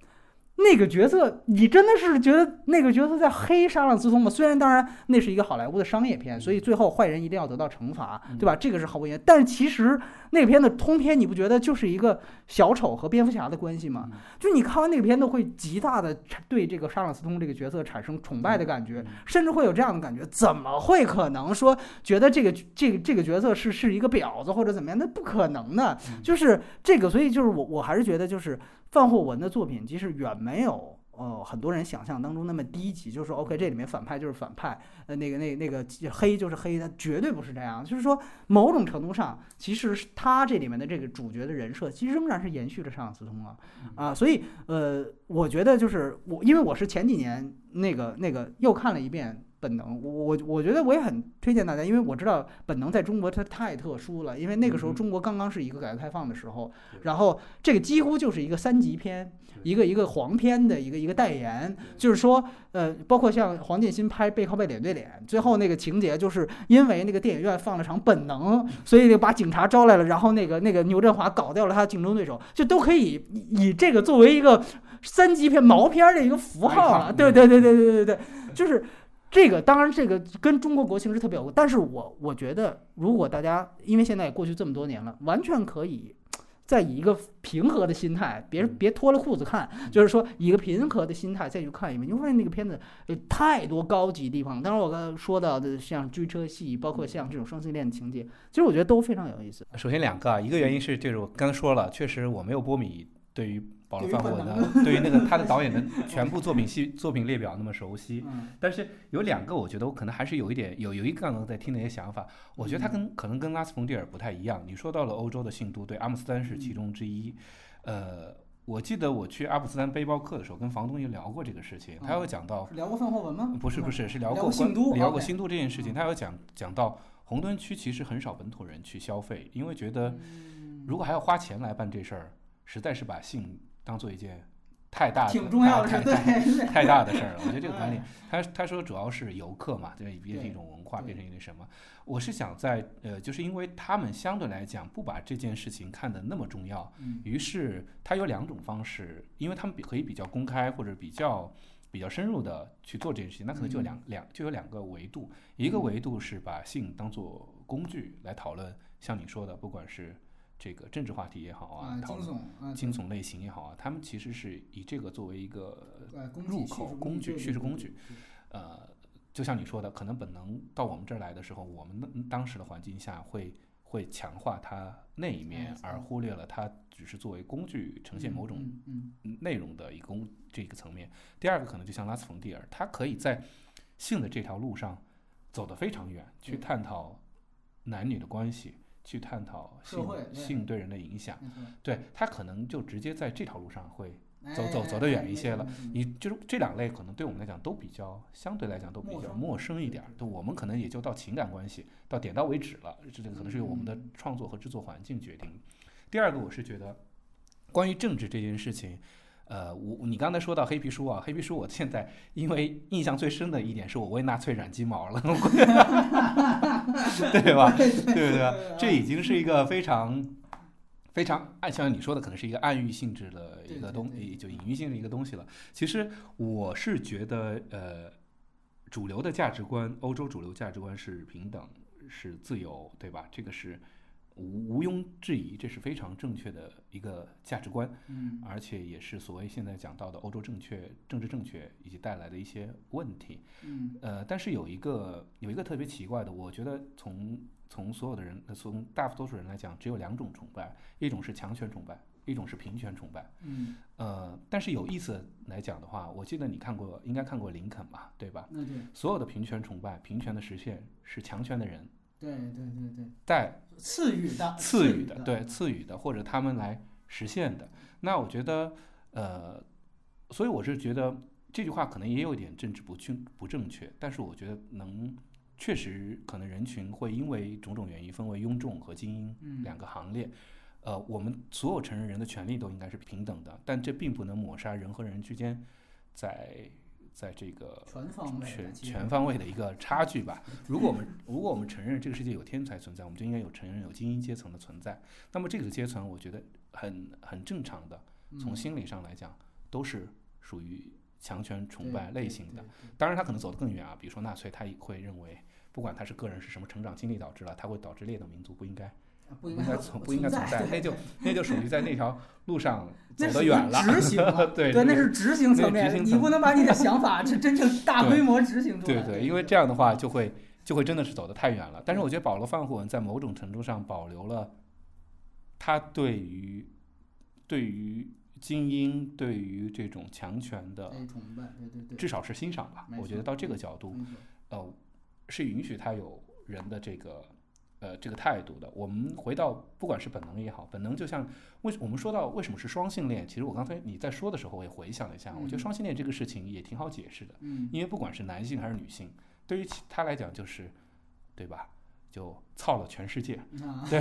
那个角色，你真的是觉得那个角色在黑沙朗斯通吗？虽然当然那是一个好莱坞的商业片，所以最后坏人一定要得到惩罚，对吧？这个是毫无疑问。但是其实那个片的通篇你不觉得就是一个小丑和蝙蝠侠的关系吗？就你看完那个片子会极大的对这个沙朗斯通这个角色产生崇拜的感觉，甚至会有这样的感觉：怎么会可能说觉得这个这个这个角色是是一个婊子或者怎么样？那不可能的，就是这个。所以就是我我还是觉得就是。范霍文的作品其实远没有呃很多人想象当中那么低级，就是说 OK 这里面反派就是反派，呃那个那那个黑就是黑，他绝对不是这样。就是说某种程度上，其实是他这里面的这个主角的人设，其实仍然是延续着上斯通啊啊，所以呃我觉得就是我因为我是前几年那个那个又看了一遍。本能，我我我觉得我也很推荐大家，因为我知道本能在中国它太特殊了，因为那个时候中国刚刚是一个改革开放的时候，然后这个几乎就是一个三级片，一个一个黄片的一个一个代言，就是说，呃，包括像黄建新拍背靠背脸对脸，最后那个情节就是因为那个电影院放了场本能，所以就把警察招来了，然后那个那个牛振华搞掉了他的竞争对手，就都可以以这个作为一个三级片毛片的一个符号了，对对对对对对对，就是。这个当然，这个跟中国国情是特别有关。但是我我觉得，如果大家因为现在也过去这么多年了，完全可以再以一个平和的心态，别别脱了裤子看，就是说以一个平和的心态再去看一遍，你会发现那个片子有太多高级地方。当然，我刚才说到的像追车戏，包括像这种双性恋的情节，其实我觉得都非常有意思。首先两个，一个原因是就是我刚才说了，确实我没有波米对于。保罗·范霍文对于那个他的导演的 全部作品系作品列表那么熟悉，但是有两个我觉得我可能还是有一点有有一个刚刚在听的一些想法，我觉得他跟可能跟拉斯冯蒂尔不太一样。你说到了欧洲的信都，对阿姆斯特丹是其中之一。呃，我记得我去阿姆斯特丹背包客的时候，跟房东也聊过这个事情，他有讲到聊过范霍文吗？不是不是是聊过信都，聊过新都这件事情，他有讲讲到红灯区其实很少本土人去消费，因为觉得如果还要花钱来办这事儿，实在是把性当做一件。太大的，挺重要的，太太太大的事儿了。我觉得这个观点，他他说主要是游客嘛，对，变成一种文化，变成一个什么？我是想在呃，就是因为他们相对来讲不把这件事情看得那么重要，于是他有两种方式，因为他们比可以比较公开或者比较比较深入的去做这件事情，那可能就两两就有两个维度，一个维度是把性当做工具来讨论，像你说的，不管是。这个政治话题也好啊，惊悚惊悚类型也好啊，他们其实是以这个作为一个入口工具、叙事工具。呃，就像你说的，可能本能到我们这儿来的时候，我们当时的环境下会会强化它那一面，而忽略了它只是作为工具呈现某种内容的一个工这个层面。第二个可能就像拉斯冯蒂尔，他可以在性的这条路上走得非常远，去探讨男女的关系。去探讨性性对人的影响，对他可能就直接在这条路上会走走走得远一些了。你就是这两类可能对我们来讲都比较相对来讲都比较陌生一点，就我们可能也就到情感关系到点到为止了。这个可能是由我们的创作和制作环境决定。第二个，我是觉得关于政治这件事情。呃，我你刚才说到黑皮书啊，黑皮书，我现在因为印象最深的一点是我为纳粹染鸡毛了，对吧？对不对？这已经是一个非常非常暗，像你说的，可能是一个暗喻性质的一个东，就隐喻性的一个东西了。其实我是觉得，呃，主流的价值观，欧洲主流价值观是平等，是自由，对吧？这个是无毋庸置疑，这是非常正确的一个价值观，嗯而且也是所谓现在讲到的欧洲正确、政治正确以及带来的一些问题。嗯呃，但是有一个有一个特别奇怪的，我觉得从从所有的人，呃从大多数人来讲，只有两种崇拜，一种是强权崇拜，一种是平权崇拜。嗯，呃，但是有意思来讲的话，我记得你看过，应该看过林肯吧，对吧？那对所有的平权崇拜，平权的实现是强权的人对对对对，带赐予的赐予的，对赐予的，或者他们来实现的。那我觉得，呃，所以我是觉得这句话可能也有一点政治不正不正确，但是我觉得能确实可能人群会因为种种原因分为庸众和精英嗯两个行列。呃，我们所有成人人的权利都应该是平等的，但这并不能抹杀人和人之间在在这个全方位的全全方位的一个差距吧。如果我们如果我们承认这个世界有天才存在，我们就应该有承认有精英阶层的存在。那么这个阶层，我觉得很很正常的，从嗯心理上来讲，都是属于强权崇拜类型的。当然，他可能走得更远啊，比如说纳粹，他也会认为，不管他是个人是什么成长经历导致了，他会导致劣等民族不应该不应该存不应该存在，那就那就属于在那条路上 走得远了。执行 对对，那是执行层面，你不能把你的想法是真正大规模执行出来。对对，因为这样的话就会就会真的是走得太远了。但是我觉得保罗·范霍文在某种程度上保留了他对于对于精英、对于这种强权的，哎，崇拜，对对对，至少是欣赏吧。我觉得到这个角度，呃，是允许他有人的这个呃这个态度的。我们回到不管是本能也好，本能就像为什我们说到为什么是双性恋，其实我刚才你在说的时候，我也回想了一下，我觉得嗯双性恋这个事情也挺好解释的。嗯，因为不管是男性还是女性，对于其他来讲就是，对吧？就操了全世界，啊对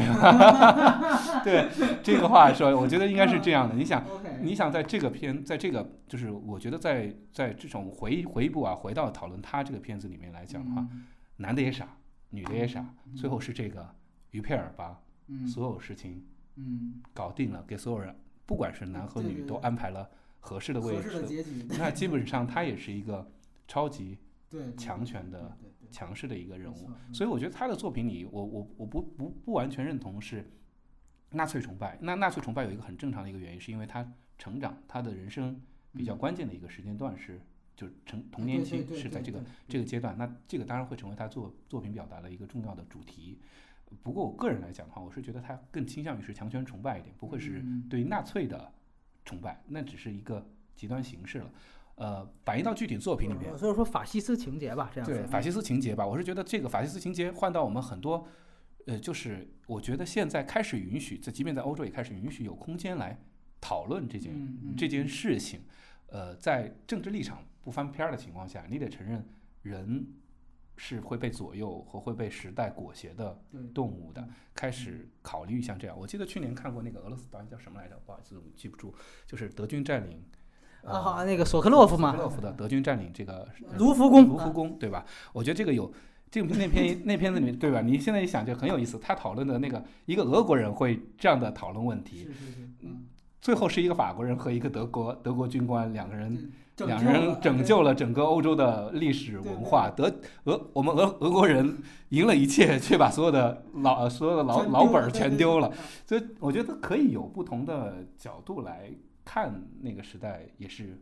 对这个话说，我觉得应该是这样的。你想，你想在这个片，在这个就是我觉得在在这种回回顾啊，回到讨论他这个片子里面来讲的话，嗯，男的也傻，女的也傻，最后是这个于佩尔把嗯。所有事情嗯，搞定了，给所有人，不管是男和女都安排了合适的位置，那基本上他也是一个超级 对对强权的。强势的一个人物所以我觉得他的作品里，我我我不不不完全认同是纳粹崇拜。那纳粹崇拜有一个很正常的一个原因，是因为他成长，他的人生比较嗯。关键的一个时间段是就成童年期是在这个这个阶段，那这个当然会成为他作作品表达的一个重要的主题。不过我个人来讲的话，我是觉得他更倾向于是强权崇拜一点，不会是嗯对于纳粹的崇拜，那只是一个极端形式了。呃，反映到具体作品里面，所以说法西斯情节吧，这样子对法西斯情节吧，我是觉得这个法西斯情节换到我们很多，呃，就是我觉得现在开始允许，在即便在欧洲也开始允许有空间来讨论这件、这件事情。呃，在政治立场不翻篇儿的情况下，你得承认人是会被左右和会被时代裹挟的对动物的，开始考虑像这样。我记得去年看过那个俄罗斯导演叫什么来着？不好意思，我记不住，就是德军占领。啊，好，那个索科洛夫索嘛，科洛夫的德军占领这个呃卢浮宫，卢浮宫，对吧？我觉得这个有这个那篇那片子里面，对吧？你现在一想就很有意思。他讨论的那个一个俄国人会这样的讨论问题，是是是，嗯，最后是一个法国人和一个德国德国军官两个人拯两人拯救了整个欧洲的历史文化。德俄我们俄俄国人赢了一切，却把所有的老呃所有的老老本儿全丢了。所以我觉得可以有不同的角度来看那个时代，也是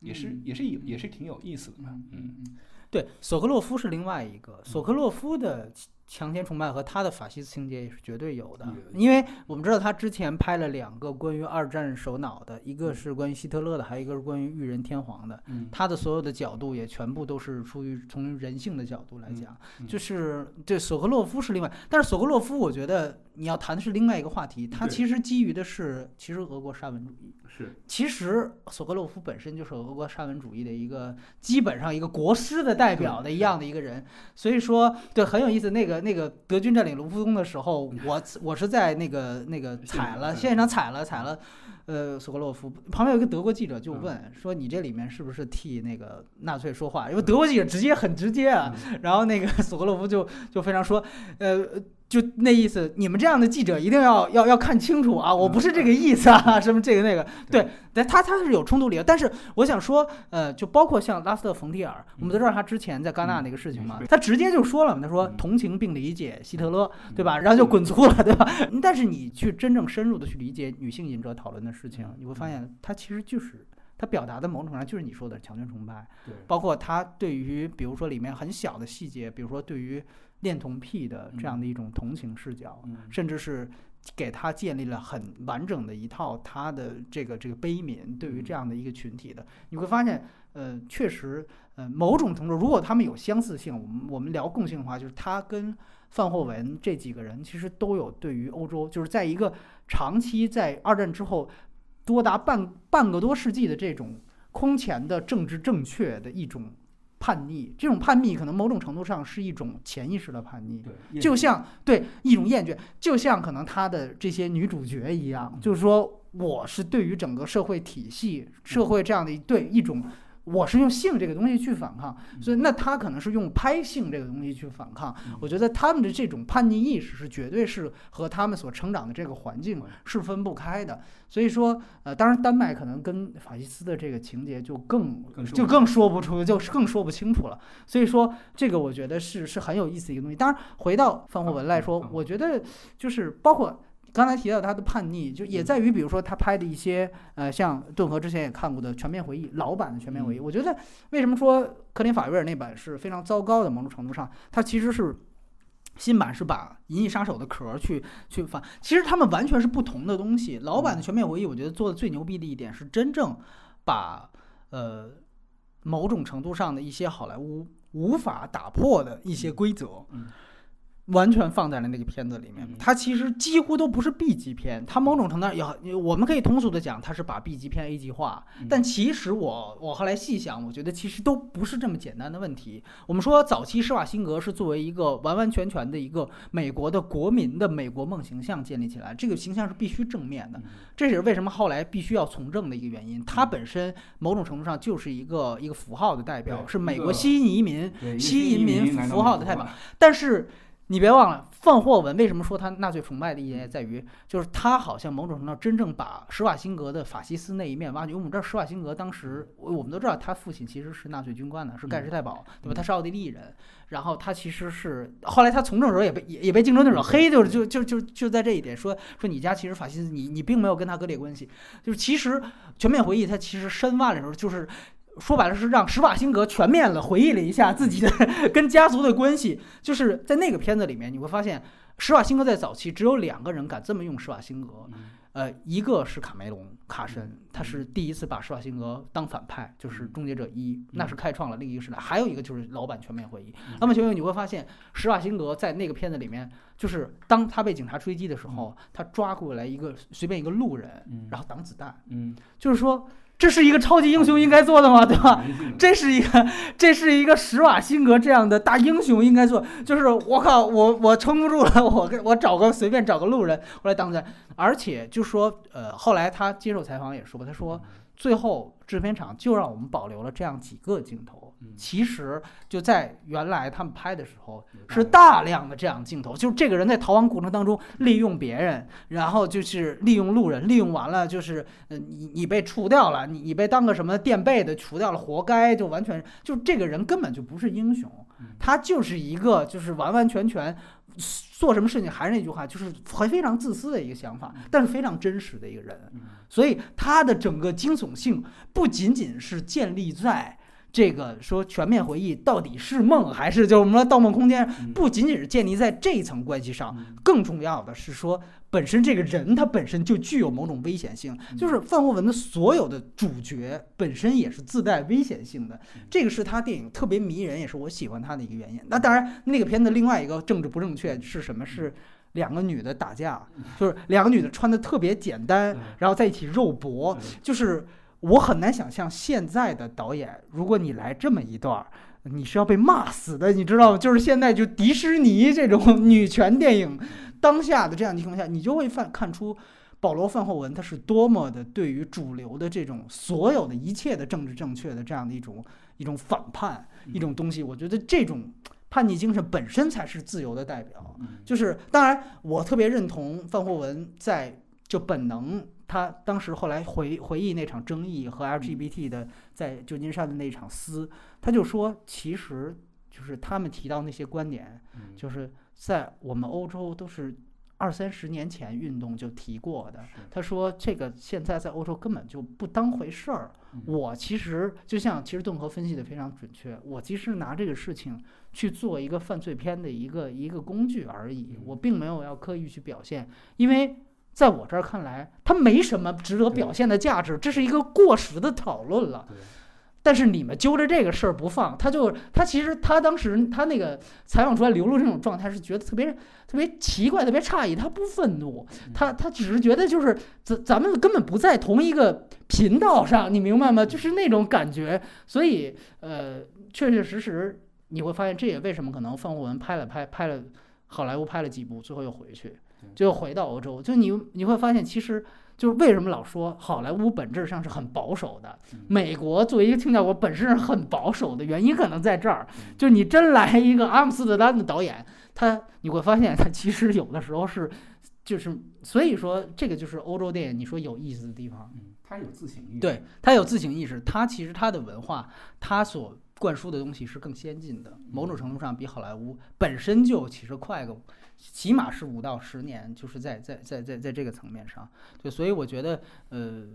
也是嗯也是有也是挺有意思的吧。嗯嗯嗯嗯，对，索克洛夫是另外一个，索克洛夫的强强权崇拜和他的法西斯情节也是绝对有的，因为我们知道他之前拍了两个关于二战首脑的，一个嗯是关于希特勒的，还有一个是关于裕仁天皇的。嗯他的所有的角度也全部都是出于从人性的角度来讲，嗯就是对索科洛夫是另外，但是索科洛夫我觉得你要谈的是另外一个话题，它其实基于的是其实俄国沙文主义。是其实索格洛夫本身就是俄国沙文主义的一个基本上一个国师的代表的一样的一个人，所以说对很有意思。那个那个德军占领卢浮宫的时候，我我是在那个那个踩了现场踩了踩了，呃，索格洛夫旁边有一个德国记者就问说你这里面是不是替那个纳粹说话？因为德国记者直接很直接啊，然后那个索格洛夫就就非常说，呃。就那意思，你们这样的记者一定要要要看清楚啊！我不是这个意思啊，什么这个那个，对，但他他是有冲突理由。但是我想说，呃，就包括像拉斯特冯提尔，我们都知道他之前在戛纳那个事情嘛，他直接就说了嘛，他说同情并理解希特勒，对吧？然后就滚粗了，对吧？但是你去真正深入的去理解女性引者讨论的事情，你会发现他其实就是他表达的某种程度上就是你说的强权崇拜，对，包括他对于比如说里面很小的细节，比如说对于。恋童癖的这样的一种同情视角，甚至是给他建立了很完整的一套他的这个这个悲悯对于这样的一个群体的，你会发现，呃，确实，呃，某种程度，如果他们有相似性，我们我们聊共性的话，就是他跟范霍文这几个人其实都有对于欧洲，就是在一个长期在二战之后多达半半个多世纪的这种空前的政治正确的一种。叛逆，这种叛逆可能某种程度上是一种潜意识的叛逆，就像对一种厌倦，就像可能他的这些女主角一样，就是说我是对于整个社会体系、社会这样的对一种。我是用性这个东西去反抗，所以那他可能是用拍性这个东西去反抗。我觉得他们的这种叛逆意识是绝对是和他们所成长的这个环境是分不开的。所以说，呃，当然丹麦可能跟法西斯的这个情节就更就更说不出，就更说不清楚了。所以说，这个我觉得是是很有意思的一个东西。当然，回到范霍文来说，我觉得就是包括。刚才提到他的叛逆，就也在于，比如说他拍的一些，呃，像顿河之前也看过的《全面回忆》老版的《全面回忆》，我觉得为什么说克林法威尔那版是非常糟糕的？某种程度上，它其实是新版是把《银翼杀手》的壳去去反，其实他们完全是不同的东西。老版的《全面回忆》，我觉得做的最牛逼的一点是真正把呃某种程度上的一些好莱坞无法打破的一些规则。完全放在了那个片子里面，它其实几乎都不是 B 级片，它某种程度上也，我们可以通俗的讲，它是把 B 级片 A 级化。但其实我我后来细想，我觉得其实都不是这么简单的问题。我们说早期施瓦辛格是作为一个完完全全的一个美国的国民的美国梦形象建立起来，这个形象是必须正面的，这也是为什么后来必须要从政的一个原因。它本身某种程度上就是一个一个符号的代表，是美国吸引移民、吸引移民符号的代表，但是。你别忘了，范霍文为什么说他纳粹崇拜的一点在于，就是他好像某种程度上真正把施瓦辛格的法西斯那一面挖掘。我们知道施瓦辛格当时，我们都知道他父亲其实是纳粹军官呢，是盖世太保，对吧？他是奥地利人，然后他其实是后来他从政时候也被也也被竞争对手黑，就是就就就就在这一点说说你家其实法西斯，你你并没有跟他割裂关系，就是其实全面回忆他其实深挖的时候就是。说白了是让施瓦辛格全面了回忆了一下自己的 跟家族的关系，就是在那个片子里面你会发现，施瓦辛格在早期只有两个人敢这么用施瓦辛格，呃，一个是卡梅隆卡神，他是第一次把施瓦辛格当反派，就是终结者一，那是开创了另一个时代。还有一个就是老版全面回忆，那么全面你会发现施瓦辛格在那个片子里面，就是当他被警察追击的时候，他抓过来一个随便一个路人，然后挡子弹，嗯，就是说。这是一个超级英雄应该做的吗？对吧？这是一个，这是一个施瓦辛格这样的大英雄应该做。就是我靠，我我撑不住了，我我找个随便找个路人过来当在。而且就说，呃，后来他接受采访也说，他说最后制片厂就让我们保留了这样几个镜头。其实就在原来他们拍的时候，是大量的这样镜头，就是这个人在逃亡过程当中利用别人，然后就是利用路人，利用完了就是，呃，你你被除掉了，你你被当个什么垫背的除掉了，活该，就完全就这个人根本就不是英雄，他就是一个就是完完全全做什么事情还是那句话，就是很非常自私的一个想法，但是非常真实的一个人，所以他的整个惊悚性不仅仅是建立在。这个说全面回忆到底是梦还是就是我们说《盗梦空间》，不仅仅是建立在这一层关系上，更重要的是说本身这个人他本身就具有某种危险性，就是范霍文的所有的主角本身也是自带危险性的，这个是他电影特别迷人，也是我喜欢他的一个原因。那当然，那个片子另外一个政治不正确是什么？是两个女的打架，就是两个女的穿的特别简单，然后在一起肉搏，就是。我很难想象现在的导演，如果你来这么一段儿，你是要被骂死的，你知道吗？就是现在就迪士尼这种女权电影，当下的这样的情况下，你就会看看出保罗范霍文他是多么的对于主流的这种所有的一切的政治正确的这样的一种一种反叛一种东西。我觉得这种叛逆精神本身才是自由的代表。嗯就是当然，我特别认同范霍文在就本能，他当时后来回回忆那场争议和 LGBT 的在旧金山的那场撕，他就说，其实就是他们提到那些观点，嗯就是在我们欧洲都是二三十年前运动就提过的。他说这个现在在欧洲根本就不当回事儿。嗯我其实就像其实顿河分析的非常准确，我其实拿这个事情去做一个犯罪片的一个一个工具而已，我并没有要刻意去表现，因为。在我这儿看来，它没什么值得表现的价值，这是一个过时的讨论了。对但是你们揪着这个事儿不放，他就他其实他当时他那个采访出来流露这种状态是觉得特别特别奇怪、特别诧异，他不愤怒，他他只是觉得就是咱咱们根本不在同一个频道上，你明白吗？就是那种感觉，所以呃，确确实实你会发现，这也为什么可能范霍文拍了拍拍了好莱坞拍了几部，最后又回去，就回到欧洲，就你你会发现其实。就是为什么老说好莱坞本质上是很保守的，美国作为一个清教国本身是很保守的原因可能在这儿，就是你真来一个阿姆斯特丹的导演，他你会发现他其实有的时候是，就是所以说这个就是欧洲电影你说有意思的地方，嗯，他有自省意识，对他有自省意识，他其实他的文化他所灌输的东西是更先进的，某种程度上比好莱坞本身就其实快个。起码是五到十年，就是在在在在在这个层面上，对，所以我觉得，呃，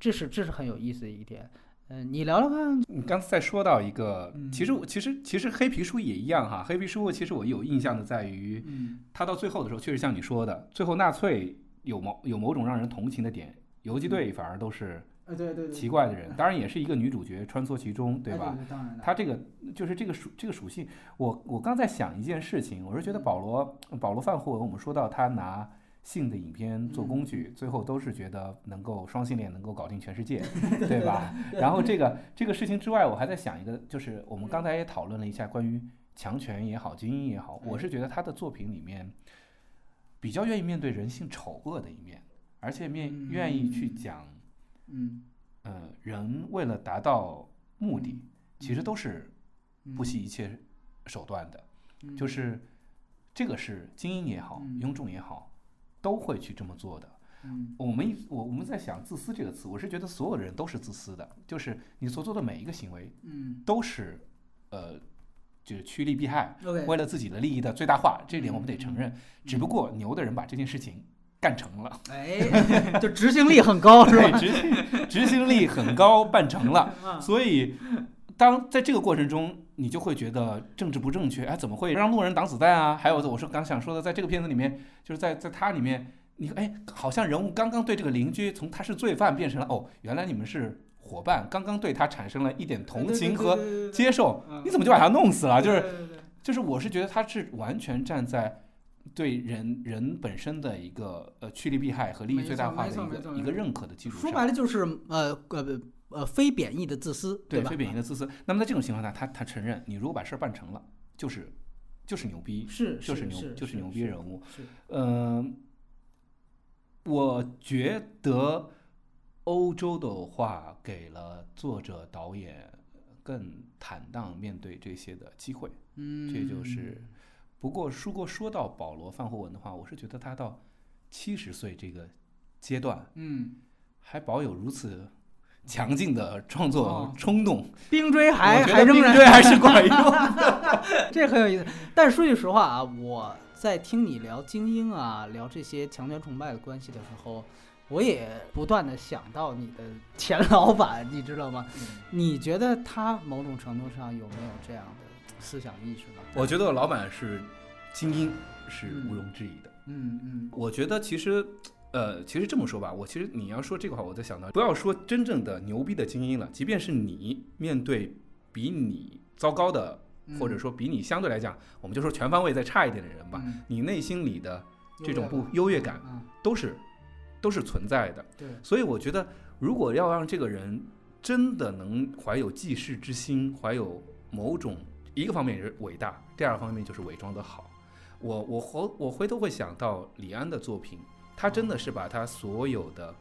这是这是很有意思的一点。嗯、你聊聊看。你刚才说到一个，嗯其实我其实其实黑皮书也一样哈。黑皮书其实我有印象的在于，嗯他到最后的时候，确实像你说的，最后纳粹有某有某种让人同情的点，游击队反而都是呃，对对对，奇怪的人，当然也是一个女主角穿梭其中，对吧？哎？当然的。他这个就是这个属这个属性，我我刚在想一件事情，我是觉得保罗保罗范霍文，我们说到他拿性的影片做工具，最后都是觉得能够双性恋能够搞定全世界，对吧？然后这个这个事情之外，我还在想一个，就是我们刚才也讨论了一下关于强权也好，精英也好，我是觉得他的作品里面比较愿意面对人性丑恶的一面，而且面愿意去讲。嗯，呃，人为了达到目的，其实都是不惜一切手段的，嗯。就是这个是精英也好，嗯。庸众也好，都会去这么做的。嗯。我们一我我们在想“自私”这个词，我是觉得所有的人都是自私的，就是你所做的每一个行为嗯。都是呃，就是趋利避害，为了自己的利益的最大化，这点我们得承认。只不过牛的人把这件事情干成了。哎，就执行力很高是对，吧？执行执行力很高，办成了。啊所以，当在这个过程中，你就会觉得政治不正确，哎，怎么会让路人挡子弹啊？还有，我是刚想说的，在这个片子里面，就是在在它里面，你哎，好像人物刚刚对这个邻居从他是罪犯变成了哦，原来你们是伙伴，刚刚对他产生了一点同情和接受，你怎么就把他弄死了？就是是就是，我是觉得他是完全站在。对人人本身的一个呃趋利避害和利益最大化的一个一个认可的基础上，说白了就是呃呃呃非贬义的自私，吧？对非贬义的自私。那么在这种情况下，他他承认，你如果把事儿办成了，就是就是牛逼，是就是牛就是牛逼人物。是嗯、我觉得欧洲的话给了作者导演更坦荡面对这些的机会，嗯，这就是。不过，如果说到保罗·范霍文的话，我是觉得他到七十岁这个阶段，嗯，还保有如此强劲的创作哦冲动，冰锥还还仍然冰锥还是管用。这很有意思。但说句实话啊，我在听你聊精英啊，聊这些强权崇拜的关系的时候，我也不断的想到你的前老板，你知道吗？你觉得他某种程度上有没有这样的思想意识呢？我觉得老板是精英，是毋庸置疑的。嗯嗯我觉得其实，呃，其实这么说吧，我其实你要说这个话，我在想到，不要说真正的牛逼的精英了，即便是你面对比你糟糕的，嗯，或者说比你相对来讲，我们就说全方位再差一点的人吧，嗯你内心里的这种不优优越感啊，都是都是存在的。对，所以我觉得，如果要让这个人真的能怀有济世之心，怀有某种一个方面是伟大，第二方面就是伪装的好。我我回我回头会想到李安的作品，他真的是把他所有的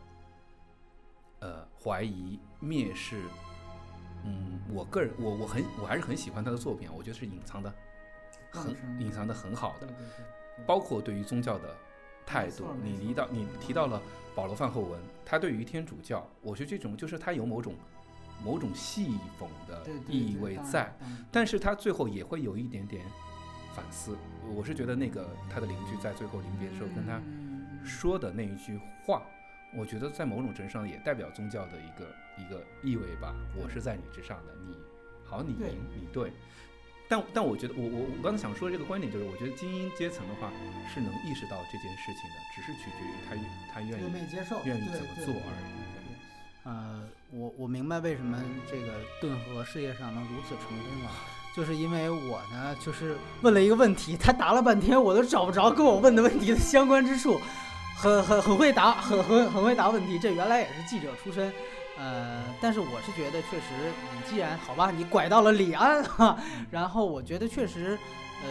呃怀疑、蔑视，嗯，我个人我我很我还是很喜欢他的作品，我觉得是隐藏的很隐藏的很好的包括对于宗教的态度你提到你提到了保罗范后文，他对于天主教，我觉得这种就是他有某种某种戏讽的对对意味在，但是他最后也会有一点点反思。我是觉得那个他的邻居在最后临别的时候跟他嗯说的那一句话，我觉得在某种程度上也代表宗教的一个一个意味吧。我是在你之上的，你好，你对赢，你对。但但我觉得，我我我刚才想说这个观点，就是我觉得精英阶层的话是能意识到这件事情的，只是取决于他愿他愿愿不愿意意接受，愿意对对怎么做而已。呃，我我明白为什么这个顿河事业上能如此成功了，就是因为我呢，就是问了一个问题，他答了半天，我都找不着跟我问的问题的相关之处，很很很会答，很很很会答问题，这原来也是记者出身。呃，但是我是觉得，确实，你既然好吧，你拐到了李安哈，然后我觉得确实，呃，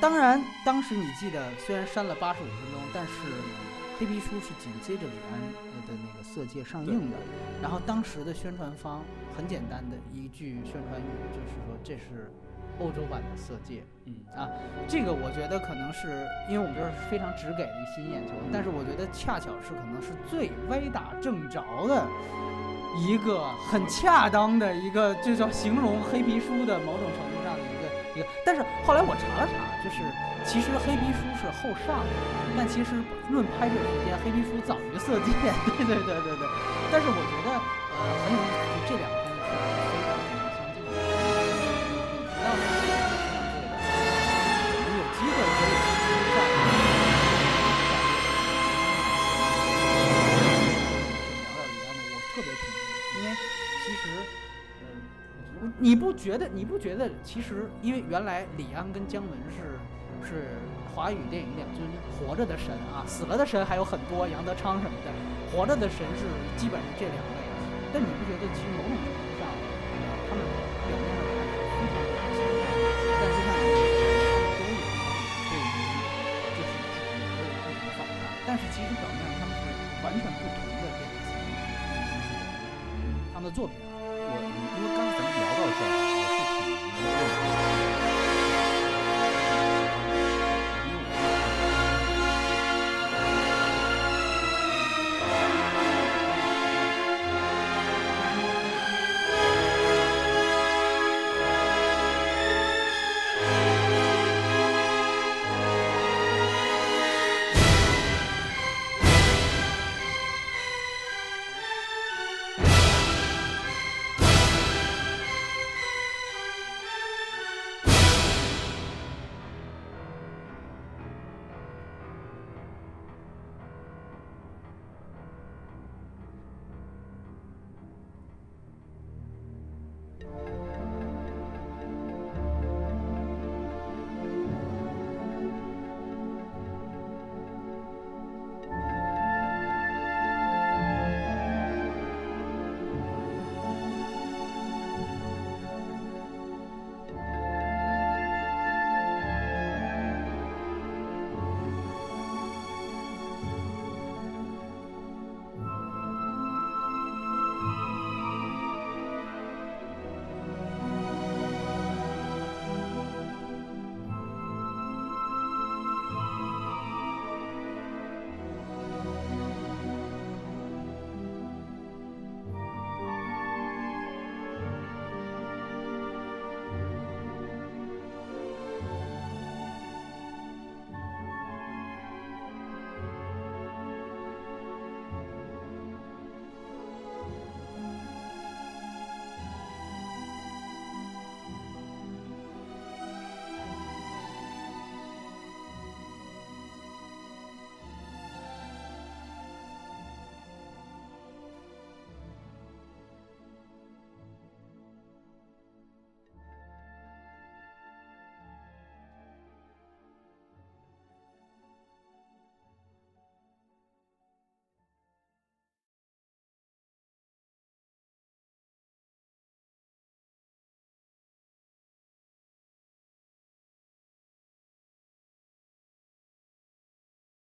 当然，当时你记得，虽然删了八十五分钟，但是黑皮书是紧接着李安呃的那个《色戒》上映的，然后当时的宣传方很简单的一句宣传语就是说这是欧洲版的《色戒》。嗯啊这个我觉得可能是因为我们这是非常直给的一吸引眼球，但是我觉得恰巧是可能是最歪打正着的一个很恰当的一个，就叫形容黑皮书的某种程度上的一个一个。但是后来我查了查，就是其实黑皮书是后上的，但其实论拍摄时间，黑皮书早于色戒。对对对对对。但是我觉得呃很有意思，就这两个你不觉得你不觉得其实因为原来李安跟姜文是是华语电影两尊活着的神啊，死了的神还有很多，杨德昌什么的，活着的神是基本上这两位，但你不觉得其实某种程度上，呃他们表面上看是非常有亲密，但是看他们都有对于就是主流的不同反叛，但是其实表面上他们是完全不同的这个层面，他们的作品